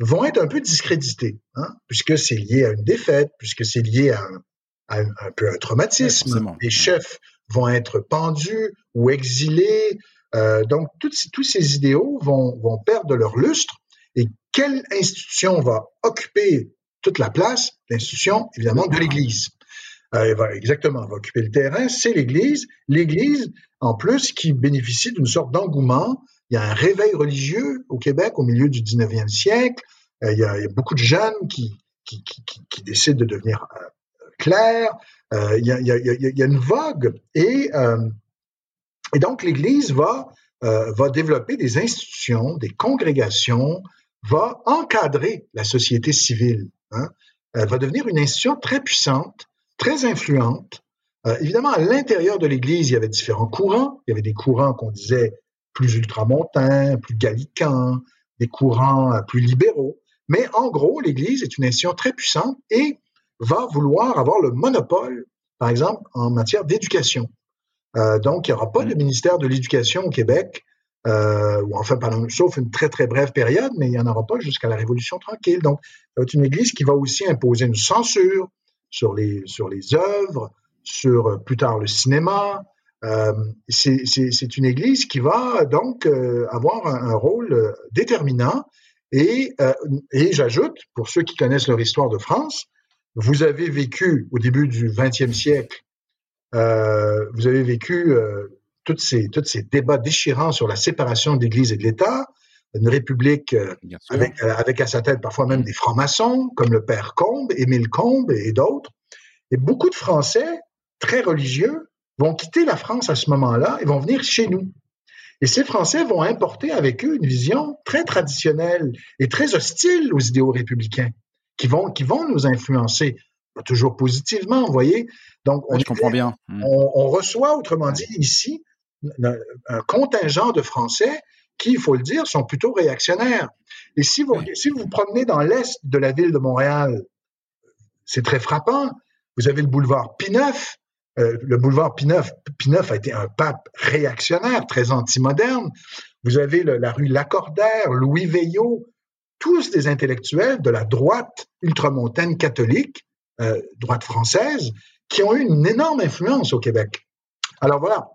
vont être un peu discrédités, hein, puisque c'est lié à une défaite, puisque c'est lié à, un, peu un traumatisme. les chefs vont être pendus ou exilés. Euh, donc, tous ces idéaux vont, vont perdre leur lustre. Et quelle institution va occuper toute la place? L'institution, évidemment, de l'Église. Euh, va, exactement, va occuper le terrain, c'est l'Église. L'Église, en plus, qui bénéficie d'une sorte d'engouement. Il y a un réveil religieux au Québec au milieu du 19e siècle. Euh, il, y a, beaucoup de jeunes qui, décident de devenir euh, clairs. Euh, il, y a, une vogue. Et, et donc, l'Église va, va développer des institutions, des congrégations, va encadrer la société civile. Hein. Elle va devenir une institution très puissante très influente. Évidemment, à l'intérieur de l'Église, il y avait différents courants. Il y avait des courants qu'on disait plus ultramontains, plus gallicans, des courants euh, plus libéraux. Mais en gros, l'Église est une institution très puissante et va vouloir avoir le monopole, par exemple, en matière d'éducation. Euh, donc, il n'y aura pas de ministère de l'Éducation au Québec, euh, ou enfin, sauf une très, très brève période, mais il n'y en aura pas jusqu'à la Révolution tranquille. Donc, c'est une Église qui va aussi imposer une censure, sur les, sur les œuvres, sur plus tard le cinéma. Euh, c'est une église qui va donc euh, avoir un, un, rôle euh, déterminant. Et, euh, et j'ajoute, pour ceux qui connaissent leur histoire de France, vous avez vécu au début du 20e siècle, vous avez vécu toutes ces, toutes ces débats déchirants sur la séparation de l'Église et de l'État, une république avec, avec à sa tête parfois même des francs-maçons, comme le père Combe, Émile Combe et, d'autres. Et beaucoup de Français très religieux vont quitter la France à ce moment-là et vont venir chez nous. Et ces Français vont importer avec eux une vision très traditionnelle et très hostile aux idéaux républicains, qui vont, qui vont nous influencer, pas toujours positivement, vous voyez. Donc, on, je comprends bien. On, on, reçoit, autrement dit, ici, un contingent de Français qui, il faut le dire, sont plutôt réactionnaires. Et si vous, si vous vous promenez dans l'est de la ville de Montréal, c'est très frappant. Vous avez le boulevard Pineuf. Euh, le boulevard Pineuf, Pineuf a été un pape réactionnaire, très anti-moderne. Vous avez la rue Lacordaire, Louis Veillot, tous des intellectuels de la droite ultramontaine catholique, euh, droite française, qui ont eu une énorme influence au Québec. Alors voilà.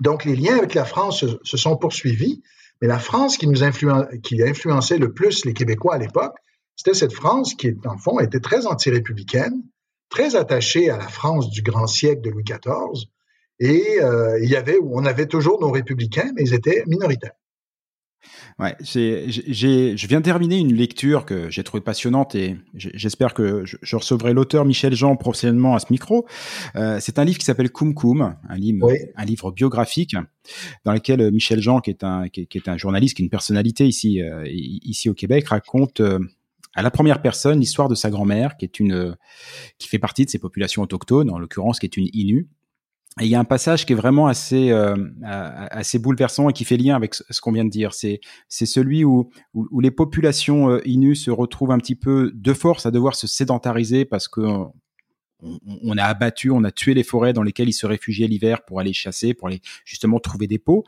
Donc les liens avec la France se, sont poursuivis. Mais la France qui nous influençait le plus les Québécois à l'époque, c'était cette France qui, en fond, était très anti-républicaine, très attachée à la France du grand siècle de Louis XIV. Et euh, il y avait, on avait toujours nos républicains, mais ils étaient minoritaires. Ouais, j'ai, je viens de terminer une lecture que j'ai trouvée passionnante et j'espère que je, je recevrai l'auteur Michel Jean prochainement à ce micro. Euh, c'est un livre qui s'appelle Koum Koum, un livre, oui. un livre biographique dans lequel Michel Jean, qui est un, qui, qui est un journaliste, qui est une personnalité ici, euh, ici au Québec, raconte euh, à la première personne l'histoire de sa grand-mère, qui est une, qui fait partie de ces populations autochtones, en l'occurrence qui est une Innu, et il y a un passage qui est vraiment assez euh, assez bouleversant et qui fait lien avec ce qu'on vient de dire. C'est c'est celui où, où, les populations euh, inues se retrouvent un petit peu de force à devoir se sédentariser parce que on, on, a abattu, on a tué les forêts dans lesquelles ils se réfugiaient l'hiver pour aller chasser, pour aller justement trouver des pots.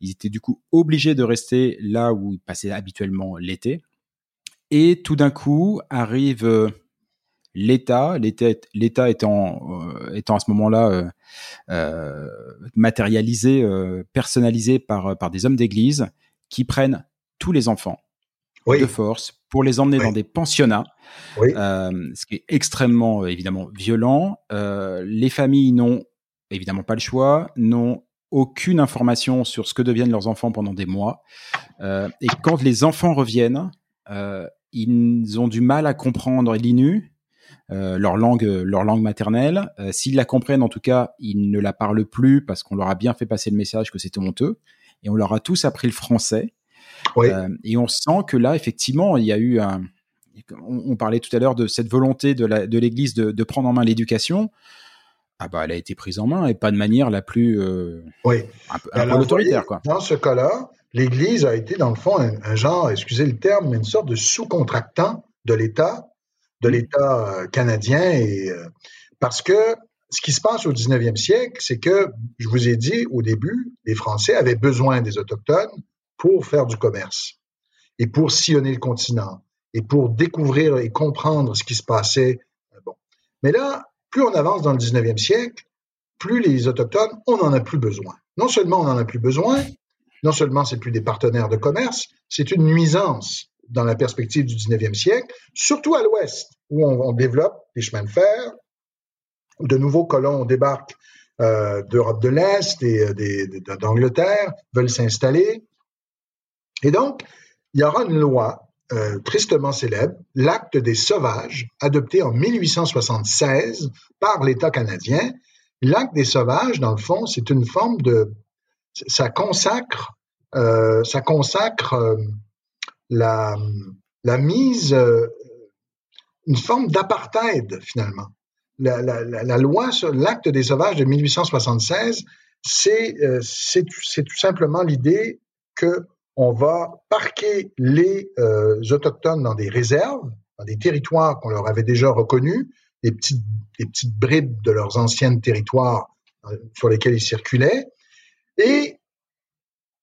Ils étaient du coup obligés de rester là où ils passaient habituellement l'été. Et tout d'un coup arrive euh, l'État, l'État étant, euh, étant à ce moment-là euh, euh, matérialisé, personnalisé par, par des hommes d'église qui prennent tous les enfants oui. de force pour les emmener oui. dans des pensionnats, oui. Ce qui est extrêmement évidemment violent. les familles n'ont évidemment pas le choix, n'ont aucune information sur ce que deviennent leurs enfants pendant des mois. et quand les enfants reviennent, ils ont du mal à comprendre l'INU, euh, leur langue, leur langue maternelle. Euh, S'ils la comprennent, en tout cas, ils ne la parlent plus parce qu'on leur a bien fait passer le message que c'était honteux. Et on leur a tous appris le français. Oui. Euh, et on sent que là, effectivement, il y a eu un. On, on parlait tout à l'heure de cette volonté de l'Église de, de, de, prendre en main l'éducation. Ah bah, elle a été prise en main et pas de manière la plus euh, oui. un, peu, un peu autoritaire. Quoi. Dans ce cas-là, l'Église a été, dans le fond, un, genre, excusez le terme, mais une sorte de sous-contractant de l'État de l'État euh, canadien. Et, euh, parce que ce qui se passe au 19e siècle, c'est que, je vous ai dit au début, les Français avaient besoin des Autochtones pour faire du commerce et pour sillonner le continent et pour découvrir et comprendre ce qui se passait. Euh, bon. Mais là, plus on avance dans le 19e siècle, plus les Autochtones, on n'en a plus besoin. Non seulement on n'en a plus besoin, non seulement c'est plus des partenaires de commerce, c'est une nuisance dans la perspective du 19e siècle, surtout à l'ouest, où on, développe des chemins de fer, où de nouveaux colons débarquent euh, d'Europe de l'Est et euh, d'Angleterre, veulent s'installer. Et donc, il y aura une loi euh, tristement célèbre, l'acte des sauvages, adopté en 1876 par l'État canadien. L'acte des sauvages, dans le fond, c'est une forme de... Ça consacre, ça consacre la, la mise, euh, une forme d'apartheid finalement. La, la, la, loi sur l'acte des sauvages de 1876, c'est euh, c'est tout simplement l'idée que on va parquer les euh, autochtones dans des réserves, dans des territoires qu'on leur avait déjà reconnus, des petites, des petites bribes de leurs anciens territoires sur lesquels ils circulaient. Et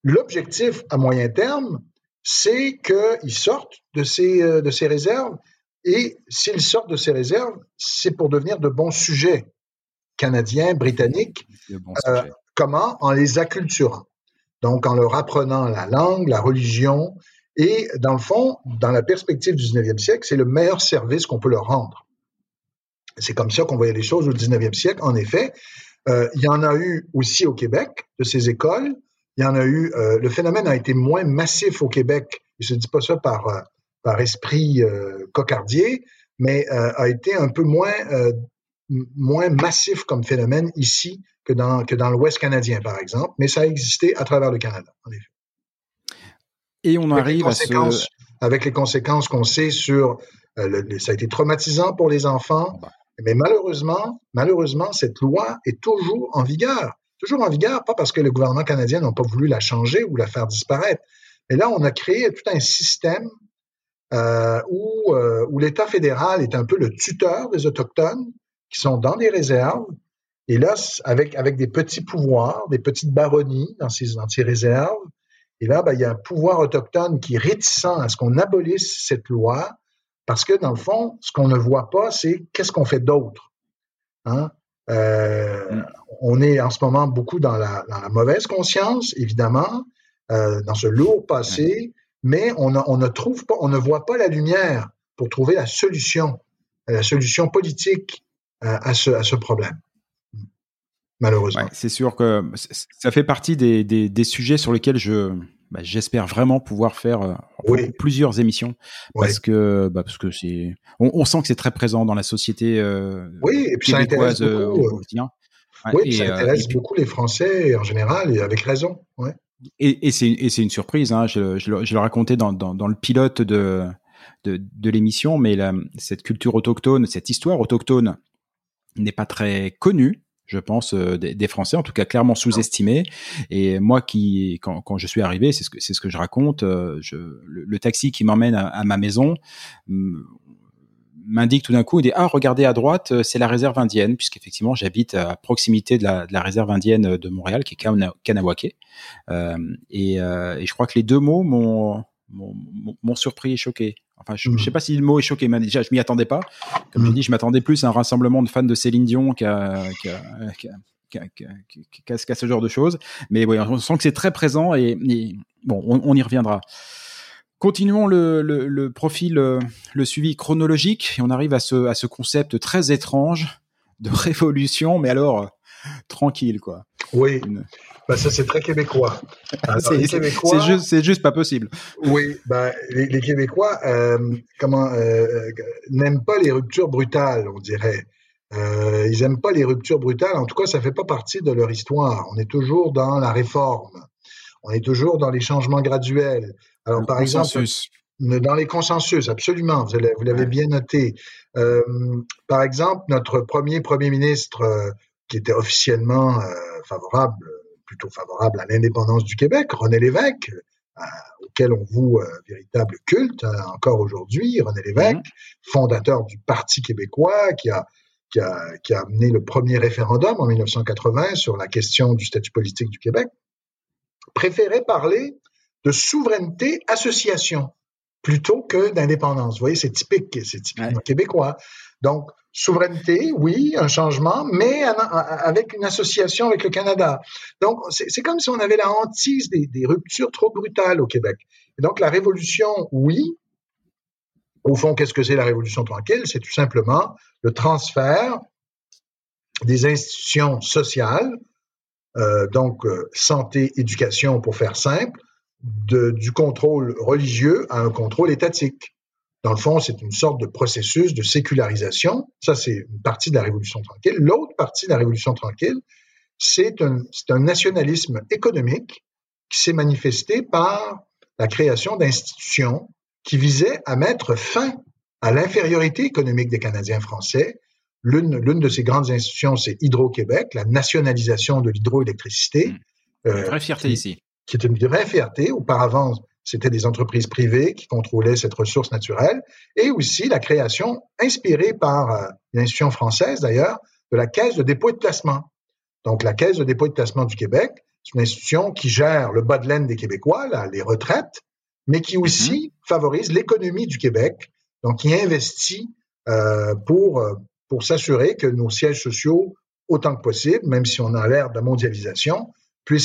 l'objectif à moyen terme, c'est qu'ils sortent de ces, euh, de ces réserves et s'ils sortent de ces réserves, c'est pour devenir de bons sujets canadiens, britanniques. Euh, comment En les acculturant. Donc, en leur apprenant la langue, la religion. Et dans le fond, dans la perspective du 19e siècle, c'est le meilleur service qu'on peut leur rendre. C'est comme ça qu'on voyait les choses au 19e siècle. En effet, euh, il y en a eu aussi au Québec de ces écoles il y en a eu. Euh, le phénomène a été moins massif au Québec. Je ne dis pas ça par, euh, par esprit euh, cocardier, mais a été un peu moins, moins massif comme phénomène ici que dans, que dans l'Ouest canadien, par exemple. Mais ça a existé à travers le Canada, en effet. Et on arrive à ce... Avec les conséquences qu'on sait sur... ça a été traumatisant pour les enfants. Mais malheureusement, malheureusement, cette loi est toujours en vigueur toujours en vigueur, pas parce que le gouvernement canadien n'a pas voulu la changer ou la faire disparaître. Mais là, on a créé tout un système euh, où, euh, où l'État fédéral est un peu le tuteur des Autochtones qui sont dans des réserves. Et là, avec, avec des petits pouvoirs, des petites baronnies dans ces, dans ces réserves. Et là, ben, il y a un pouvoir autochtone qui est réticent à ce qu'on abolisse cette loi parce que, dans le fond, ce qu'on ne voit pas, c'est qu'est-ce qu'on fait d'autre. Hein? Euh, mm. On est en ce moment beaucoup dans la, mauvaise conscience, évidemment, euh, dans ce lourd passé, mais on, ne trouve pas, on ne voit pas la lumière pour trouver la solution, la solution politique euh, à, ce, problème. Malheureusement. c'est sûr que ça fait partie des sujets sur lesquels je, bah, j'espère vraiment pouvoir faire euh, plusieurs émissions. Parce que bah, parce que c'est on, sent que c'est très présent dans la société euh, oui et puis ça intéresse euh, beaucoup, oui ça intéresse beaucoup les Français en général et avec raison ouais. et, et c'est une surprise hein, je, je, je, le racontais dans, dans, dans le pilote de de, de l'émission mais la, cette culture autochtone cette histoire autochtone n'est pas très connue je pense, euh, des, Français, en tout cas clairement sous-estimés. Et moi, qui, quand, quand je suis arrivé, c'est ce que c'est ce que je raconte. Euh, je, le, taxi qui m'emmène à, ma maison m'indique tout d'un coup, il dit ah regardez à droite, euh, c'est la réserve indienne, puisqu'effectivement j'habite à proximité de la, de la, réserve indienne de Montréal, qui est Kanawake. Euh, et, et je crois que les deux mots m'ont m'ont surpris et choqué. Enfin, je, ne sais mm. pas si le mot est choqué, mais déjà, je m'y attendais pas. Comme je mm. dis, je m'attendais plus à un rassemblement de fans de Céline Dion qu'à ce genre de choses. Mais oui, on sent que c'est très présent et, bon, on, y reviendra. Continuons le, le, profil, euh, le, suivi chronologique et on arrive à ce, à ce concept très étrange de révolution, mais alors tranquille, quoi. Oui. Bah, ça, c'est très québécois. c'est juste, juste pas possible. Oui, bah, les, Québécois euh, comment euh, n'aiment pas les ruptures brutales, on dirait. Euh, ils n'aiment pas les ruptures brutales. En tout cas, ça fait pas partie de leur histoire. On est toujours dans la réforme. On est toujours dans les changements graduels. Alors, par exemple, dans les consensus, absolument. Vous l'avez bien noté. par exemple, notre premier premier ministre, qui était officiellement favorable plutôt favorable à l'indépendance du Québec, René Lévesque, euh, auquel on voue un véritable culte hein, encore aujourd'hui. René Lévesque, mhm. fondateur du Parti québécois, qui a, qui, a, qui a amené le premier référendum en 1980 sur la question du statut politique du Québec, préférait parler de souveraineté association plutôt que d'indépendance. Vous voyez, c'est typique, c'est typiquement québécois. Donc, souveraineté, oui, un changement, mais avec une association avec le Canada. Donc, c'est comme si on avait la hantise des, ruptures trop brutales au Québec. donc, la révolution, oui, Au fond, qu'est-ce que c'est la Révolution tranquille? C'est tout simplement le transfert des institutions sociales, euh, donc euh, santé, éducation pour faire simple, du contrôle religieux à un contrôle étatique. Dans le fond, c'est une sorte de processus de sécularisation. Ça, c'est une partie de la Révolution tranquille. L'autre partie de la Révolution tranquille, c'est un, un nationalisme économique qui s'est manifesté par la création d'institutions qui visaient à mettre fin à l'infériorité économique des Canadiens français. L'une, l'une de ces grandes institutions, c'est Hydro-Québec, la nationalisation de l'hydroélectricité. Mmh. Une vraie fierté qui, ici. Qui est une vraie fierté. Auparavant, c'était des entreprises privées qui contrôlaient cette ressource naturelle. Et aussi la création, inspirée par euh, l'institution française d'ailleurs, de la Caisse de dépôt et de placement. Donc, la Caisse de dépôt et de placement du Québec, c'est une institution qui gère le bas de laine des Québécois, là, les retraites, mais qui aussi mmh. favorise l'économie du Québec, donc qui investit euh, pour, euh, pour s'assurer que nos sièges sociaux, autant que possible, même si on a l'air de la mondialisation,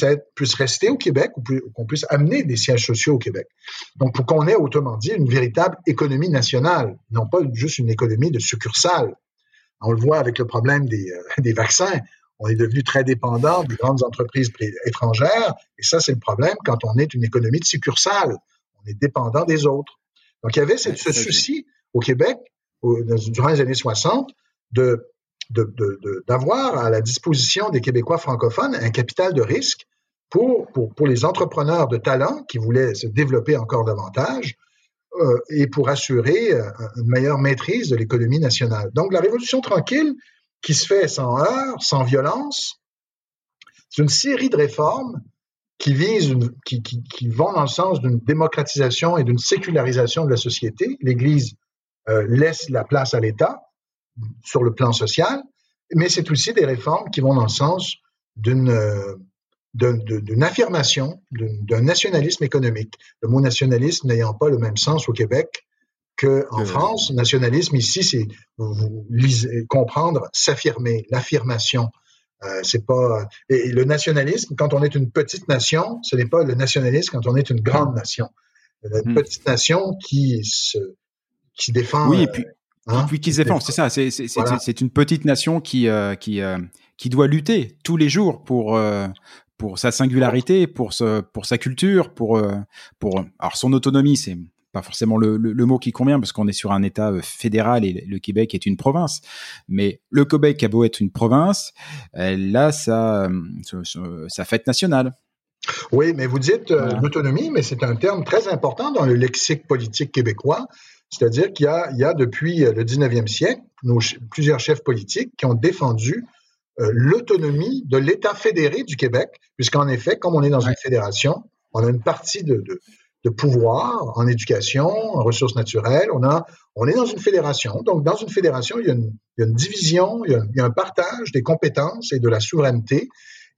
être, puissent rester au Québec ou qu'on puisse amener des sièges sociaux au Québec. Donc, pour qu'on ait, autrement dit, une véritable économie nationale, non pas juste une économie de succursale. On le voit avec le problème des, euh, des vaccins on est devenu très dépendant des grandes entreprises étrangères. Et ça, c'est le problème quand on est une économie de succursale. On est dépendant des autres. Donc, il y avait ce, souci au Québec, durant les années 60, de, d'avoir à la disposition des Québécois francophones un capital de risque pour, pour, pour les entrepreneurs de talent qui voulaient se développer encore davantage euh, et pour assurer euh, une meilleure maîtrise de l'économie nationale. Donc, la Révolution tranquille, qui se fait sans heurts, sans violence. C'est une série de réformes qui visent, qui, qui, vont dans le sens d'une démocratisation et d'une sécularisation de la société. L'Église euh, laisse la place à l'État sur le plan social, mais c'est aussi des réformes qui vont dans le sens d'une euh, d'une affirmation, d'un nationalisme économique. Le mot nationalisme n'ayant pas le même sens au Québec qu'en France, nationalisme ici, c'est comprendre, s'affirmer, l'affirmation. Euh, c'est pas et le nationalisme quand on est une petite nation, ce n'est pas le nationalisme quand on est une grande nation. Une hmm. petite nation qui se qui défend. Oui, et puis, euh, hein, puis qui se défend, c'est ça. C'est voilà. une petite nation qui euh, qui euh, qui doit lutter tous les jours pour euh, pour sa singularité, pour ce, pour sa culture, pour pour alors son autonomie, c'est pas forcément le, le, le, mot qui convient parce qu'on est sur un État euh, fédéral et le Québec est une province. Mais le Québec a beau être une province, elle a sa, sa fête nationale. Oui, mais vous dites euh, l'autonomie, mais c'est un terme très important dans le lexique politique québécois. C'est-à-dire qu'il y a, il y a depuis euh, le 19e siècle nos, plusieurs chefs politiques qui ont défendu euh, l'autonomie de l'État fédéré du Québec, puisqu'en effet, comme on est dans ouais. une fédération, on a une partie de, de, de pouvoir en éducation, en ressources naturelles. On, a, on est dans une fédération. Donc, dans une fédération, il y a une, il y a une division, il y a, il y a, un partage des compétences et de la souveraineté.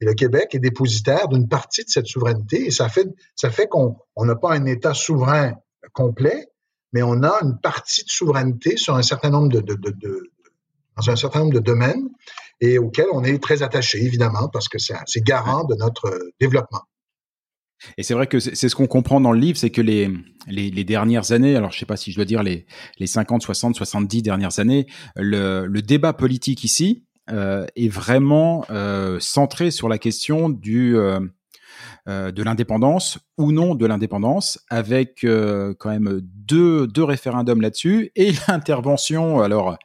Et le Québec est dépositaire d'une partie de cette souveraineté. Et ça fait, ça fait qu'on n'a pas un État souverain complet, mais on a une partie de souveraineté sur un certain nombre de, de, de, de dans un certain nombre de domaines et auxquels on est très attaché, évidemment, parce que c'est garant de notre développement. Et c'est vrai que c'est ce qu'on comprend dans le livre, c'est que les, les, les, dernières années, alors je sais pas si je dois dire les, les 50, 60, 70 dernières années, le, le débat politique ici euh, est vraiment euh, centré sur la question du euh, euh de l'indépendance ou non de l'indépendance, avec euh, quand même deux, deux référendums là-dessus et l'intervention, alors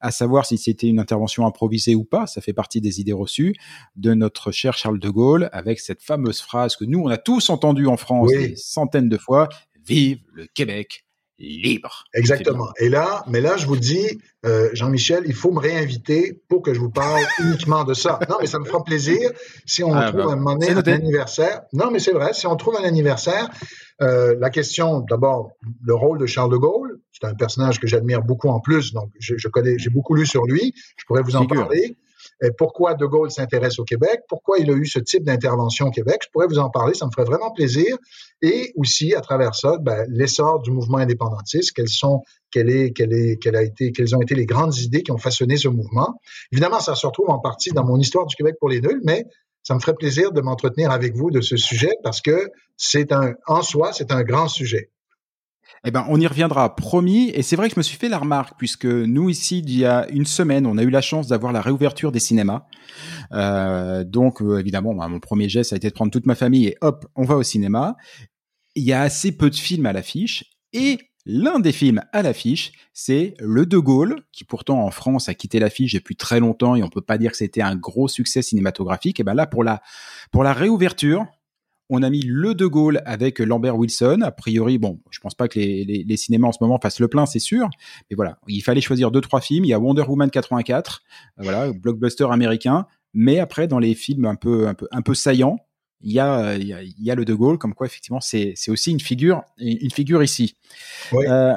à savoir si c'était une intervention improvisée ou pas, ça fait partie des idées reçues de notre cher Charles de Gaulle, avec cette fameuse phrase que nous, on a tous entendue en France oui. des centaines de fois, Vive le Québec libre. Exactement. Et là, mais là, je vous dis, euh, Jean-Michel, il faut me réinviter pour que je vous parle uniquement de ça. Non, mais ça me fera plaisir si on ah, trouve bah, un moment un anniversaire. Non, mais c'est vrai, si on trouve un anniversaire, euh, la question, d'abord, le rôle de Charles de Gaulle, c'est un personnage que j'admire beaucoup en plus, donc je, je connais, j'ai beaucoup lu sur lui, je pourrais vous en Figure. parler. Pourquoi De Gaulle s'intéresse au Québec, pourquoi il a eu ce type d'intervention au Québec, je pourrais vous en parler, ça me ferait vraiment plaisir. Et aussi, à travers ça, ben, l'essor du mouvement indépendantiste, quelles sont, quelle est, quelle est, quelle a été, quelles ont été les grandes idées qui ont façonné ce mouvement. Évidemment, ça se retrouve en partie dans mon histoire du Québec pour les nuls, mais ça me ferait plaisir de m'entretenir avec vous de ce sujet parce que c'est un, en soi, c'est un grand sujet. Eh ben, on y reviendra, promis. Et c'est vrai que je me suis fait la remarque, puisque nous, ici, il y a une semaine, on a eu la chance d'avoir la réouverture des cinémas. Euh, donc, euh, évidemment, bah, mon premier geste, ça a été de prendre toute ma famille et hop, on va au cinéma. Il y a assez peu de films à l'affiche. Et l'un des films à l'affiche, c'est Le De Gaulle, qui pourtant en France a quitté l'affiche depuis très longtemps et on peut pas dire que c'était un gros succès cinématographique. Et ben là, pour la, pour la réouverture, on a mis le De Gaulle avec Lambert Wilson. A priori, bon, je pense pas que les, cinémas en ce moment fassent le plein, c'est sûr. Mais voilà, il fallait choisir deux trois films. Il y a Wonder Woman 84, euh, voilà, blockbuster américain. Mais après, dans les films un peu un peu un peu saillants, il y a il y a, le De Gaulle, comme quoi effectivement c'est c'est aussi une figure une figure ici. Euh,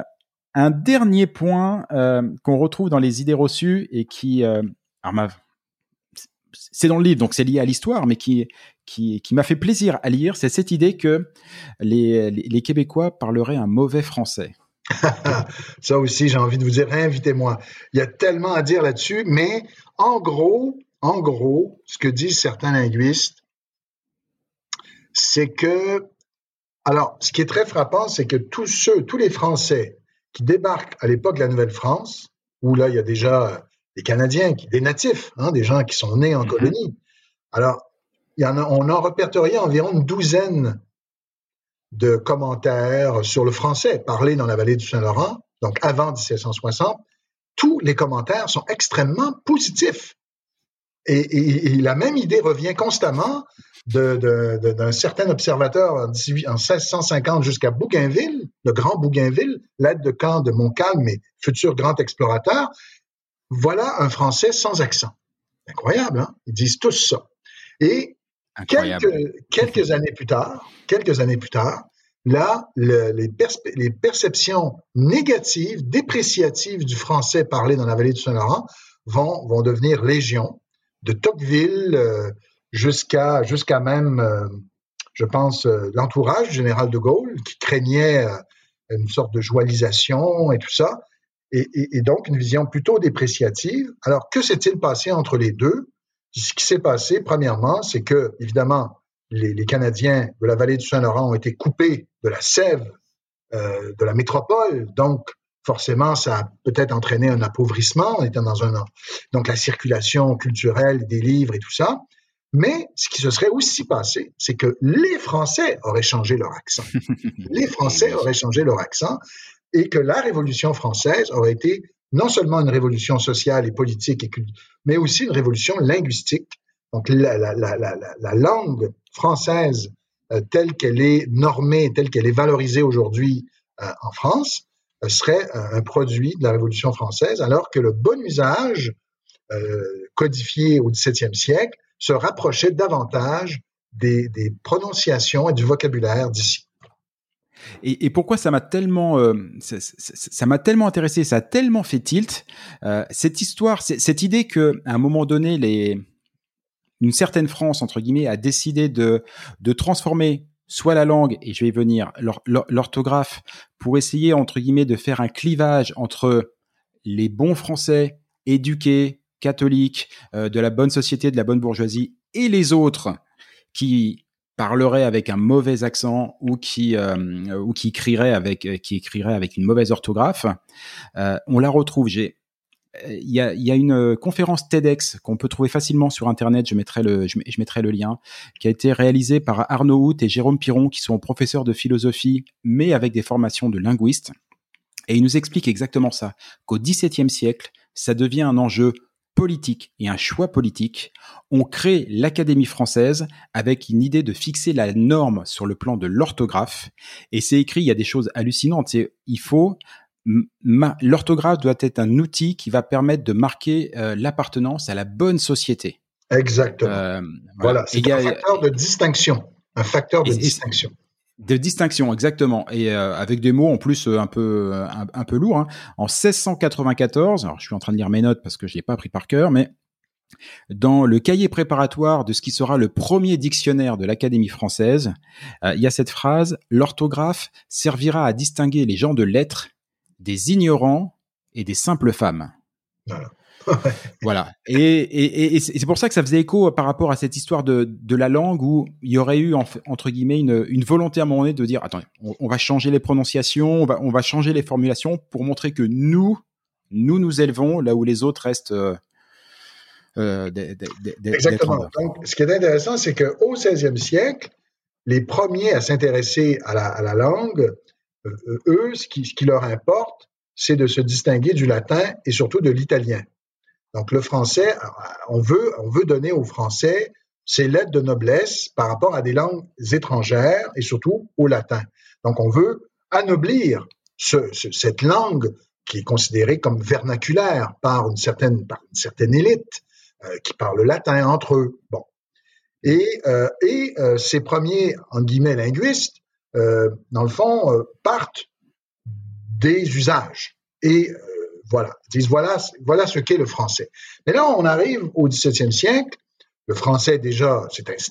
un dernier point euh, qu'on retrouve dans les idées reçues et qui alors c'est dans le livre, donc c'est lié à l'histoire, mais qui, qui, qui m'a fait plaisir à lire, c'est cette idée que les, les, Québécois parleraient un mauvais français. Ça aussi, j'ai envie de vous dire, réinvitez-moi. Il y a tellement à dire là-dessus, mais en gros, en gros, ce que disent certains linguistes, c'est que, alors, ce qui est très frappant, c'est que tous ceux, tous les Français qui débarquent à l'époque de la Nouvelle-France, où là, il y a déjà des Canadiens, des natifs, hein, des gens qui sont nés en mm-hmm. colonie. Alors, il en a, on environ une douzaine de commentaires sur le français parlé dans la vallée du Saint-Laurent, donc avant 1760. Tous les commentaires sont extrêmement positifs. Et, la même idée revient constamment d'un certain observateur en, 1650 jusqu'à Bougainville, le grand Bougainville, l'aide de camp de Montcalm, mais futur grand explorateur. Voilà un français sans accent. Incroyable, hein? Ils disent tous ça. Et quelques, années plus tard, quelques années plus tard, là, les, perceptions négatives, dépréciatives du français parlé dans la vallée du Saint-Laurent vont, vont devenir légion, de Tocqueville euh, jusqu'à même, euh, je pense, euh, l'entourage du général de Gaulle, qui craignait une sorte de joalisation et tout ça, et donc une vision plutôt dépréciative. Alors, que s'est-il passé entre les deux? Ce qui s'est passé, premièrement, c'est que, évidemment, les, Canadiens de la vallée du Saint-Laurent ont été coupés de la sève euh, de la métropole. Donc, forcément, ça a peut-être entraîné un appauvrissement. On était dans un donc la circulation culturelle des livres et tout ça. Mais ce qui se serait aussi passé, c'est que les Français auraient changé leur accent. les Français auraient changé leur accent et que la Révolution française aurait été non seulement une révolution sociale et politique, mais aussi une révolution linguistique. Donc la, langue française euh, telle qu'elle est normée, telle qu'elle est valorisée aujourd'hui euh, en France, euh, serait un produit de la Révolution française, alors que le bon usage codifié au XVIIe siècle se rapprochait davantage des prononciations et du vocabulaire d'ici. Et, pourquoi ça m'a tellement, euh, ça m'a tellement intéressé, ça a tellement fait tilt euh, cette histoire, cette idée que à un moment donné, les, une certaine France entre guillemets a décidé de de transformer soit la langue et je vais y venir l'orthographe pour essayer entre guillemets de faire un clivage entre les bons Français éduqués catholiques euh, de la bonne société de la bonne bourgeoisie et les autres qui parlerait avec un mauvais accent ou qui euh, ou qui écrirait avec euh, qui écrirait avec une mauvaise orthographe, euh, on la retrouve. J'ai il y a, y a, une conférence TEDx qu'on peut trouver facilement sur internet. Je mettrai le je, mettrai le lien qui a été réalisée par Arnaud Hout et Jérôme Piron qui sont professeurs de philosophie mais avec des formations de linguistes. Et ils nous expliquent exactement ça qu'au XVIIe siècle, ça devient un enjeu politique et un choix politique, on crée l'Académie française avec une idée de fixer la norme sur le plan de l'orthographe. Et c'est écrit, il y a des choses hallucinantes. C'est, il faut, l'orthographe doit être un outil qui va permettre de marquer euh, l'appartenance à la bonne société. Exactement. Euh, voilà, c'est un facteur de distinction. Un facteur de distinction. De distinction, exactement, et euh, avec des mots en plus euh, un peu euh, un, peu lourds. Hein. En 1694, alors je suis en train de lire mes notes parce que je l'ai pas pris par cœur, mais dans le cahier préparatoire de ce qui sera le premier dictionnaire de l'Académie française, il y a cette phrase l'orthographe servira à distinguer les gens de lettres des ignorants et des simples femmes. Et, c'est pour ça que ça faisait écho par rapport à cette histoire de, la langue où il y aurait eu, entre guillemets, une, volonté à un moment donné de dire, attendez, on, va changer les prononciations, on va, on va changer les formulations pour montrer que nous, nous nous élevons là où les autres restent. Euh, euh, Exactement. Donc, ce qui est intéressant, c'est qu'au 16e siècle, les premiers à s'intéresser à la, langue, euh, eux, ce qui, ce qui leur importe, c'est de se distinguer du latin et surtout de l'italien. Donc, le français, on veut, on veut donner aux Français ses lettres de noblesse par rapport à des langues étrangères et surtout au latin. Donc, on veut anoblir cette langue qui est considérée comme vernaculaire par une certaine, par une certaine élite euh, qui parle le latin entre eux. Bon. Et, euh, et euh, ces premiers, en guillemets, linguistes, dans le fond, partent des usages. Et voilà, disent voilà, ce qu'est le français. Mais là, on arrive au XVIIe siècle. Le français, déjà,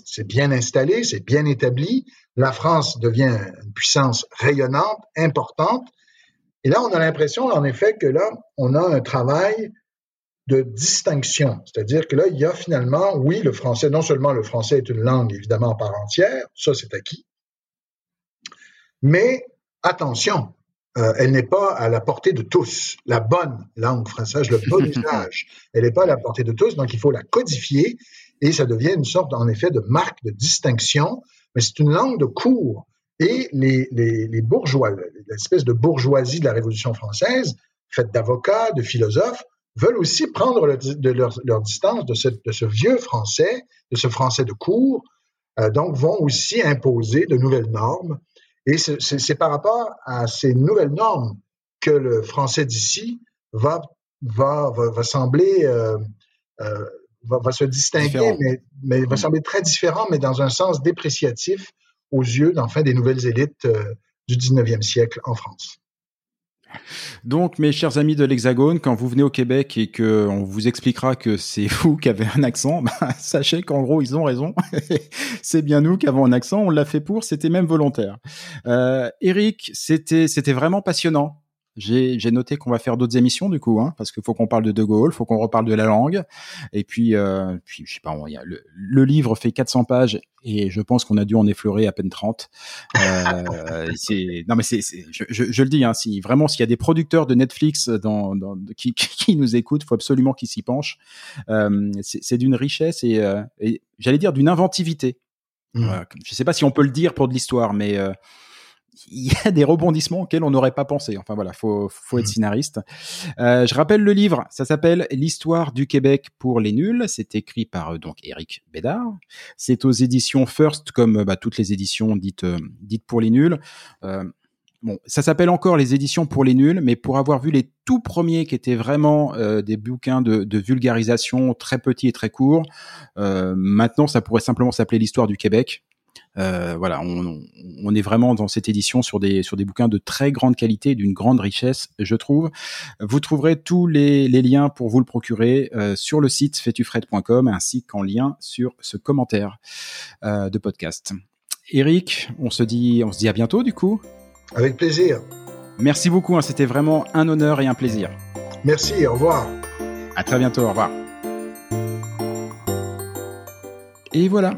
c'est bien installé, c'est bien établi. La France devient une puissance rayonnante, importante. Et là, on a l'impression, en effet, que là, on a un travail de distinction. C'est-à-dire que là, il y a finalement, oui, le français, non seulement le français est une langue, évidemment, en part entière, ça, c'est acquis, mais attention, euh, elle n'est pas à la portée de tous. La bonne langue française, le bon usage, elle n'est pas à la portée de tous, donc il faut la codifier et ça devient une sorte, en effet, de marque de distinction, mais c'est une langue de cours. Et les, les, les bourgeois, l'espèce de bourgeoisie de la Révolution française, faite d'avocats, de philosophes, veulent aussi prendre de leur, leur, distance de ce, de ce, vieux français, de ce français de cours, euh, donc vont aussi imposer de nouvelles normes et c'est par rapport à ces nouvelles normes que le français d'ici va, va, va, sembler, euh, euh, va, se distinguer, mais, mais va mm. sembler très différent, mais dans un sens dépréciatif aux yeux, enfin, des nouvelles élites euh, du 19e siècle en France. Donc, mes chers amis de l'Hexagone, quand vous venez au Québec et que on vous expliquera que c'est vous qui avez un accent, bah, sachez qu'en gros, ils ont raison. c'est bien nous qui avons un accent. On l'a fait pour. C'était même volontaire. Euh, Eric, c'était c'était vraiment passionnant. J'ai noté qu'on va faire d'autres émissions du coup, hein, parce qu'il faut qu'on parle de De Gaulle, faut qu'on reparle de la langue, et puis, euh, puis je sais pas, y a le, le, livre fait 400 pages et je pense qu'on a dû en effleurer à peine 30. Euh, non mais c'est, je, je, je, le dis, hein, si vraiment s'il y a des producteurs de Netflix dans, dans qui, qui nous écoutent, faut absolument qu'ils s'y penchent. Euh, c'est d'une richesse et, euh, et j'allais dire d'une inventivité. Mmh. Je sais pas si on peut le dire pour de l'histoire, mais euh, il y a des rebondissements auxquels on n'aurait pas pensé. Enfin voilà, faut faut être mmh. scénariste. Euh, je rappelle le livre, ça s'appelle L'histoire du Québec pour les nuls. C'est écrit par euh, donc Éric Bédard. C'est aux éditions First, comme bah, toutes les éditions dites euh, dites pour les nuls. Euh, bon, ça s'appelle encore les éditions pour les nuls, mais pour avoir vu les tout premiers qui étaient vraiment euh, des bouquins de, de, vulgarisation très petits et très courts, maintenant ça pourrait simplement s'appeler l'histoire du Québec. Euh, voilà, on, est vraiment dans cette édition sur des sur des bouquins de très grande qualité, d'une grande richesse, je trouve. Vous trouverez tous les, liens pour vous le procurer euh, sur le site fetufred.com ainsi qu'en lien sur ce commentaire euh, de podcast. Eric, on se dit on se dit à bientôt du coup. Avec plaisir. Merci beaucoup, hein, c'était vraiment un honneur et un plaisir. Merci, au revoir. À très bientôt, au revoir. Et voilà,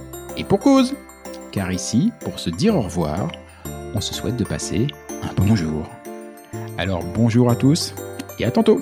Et pour cause Car ici, pour se dire au revoir, on se souhaite de passer un bonjour. Alors bonjour à tous et à tantôt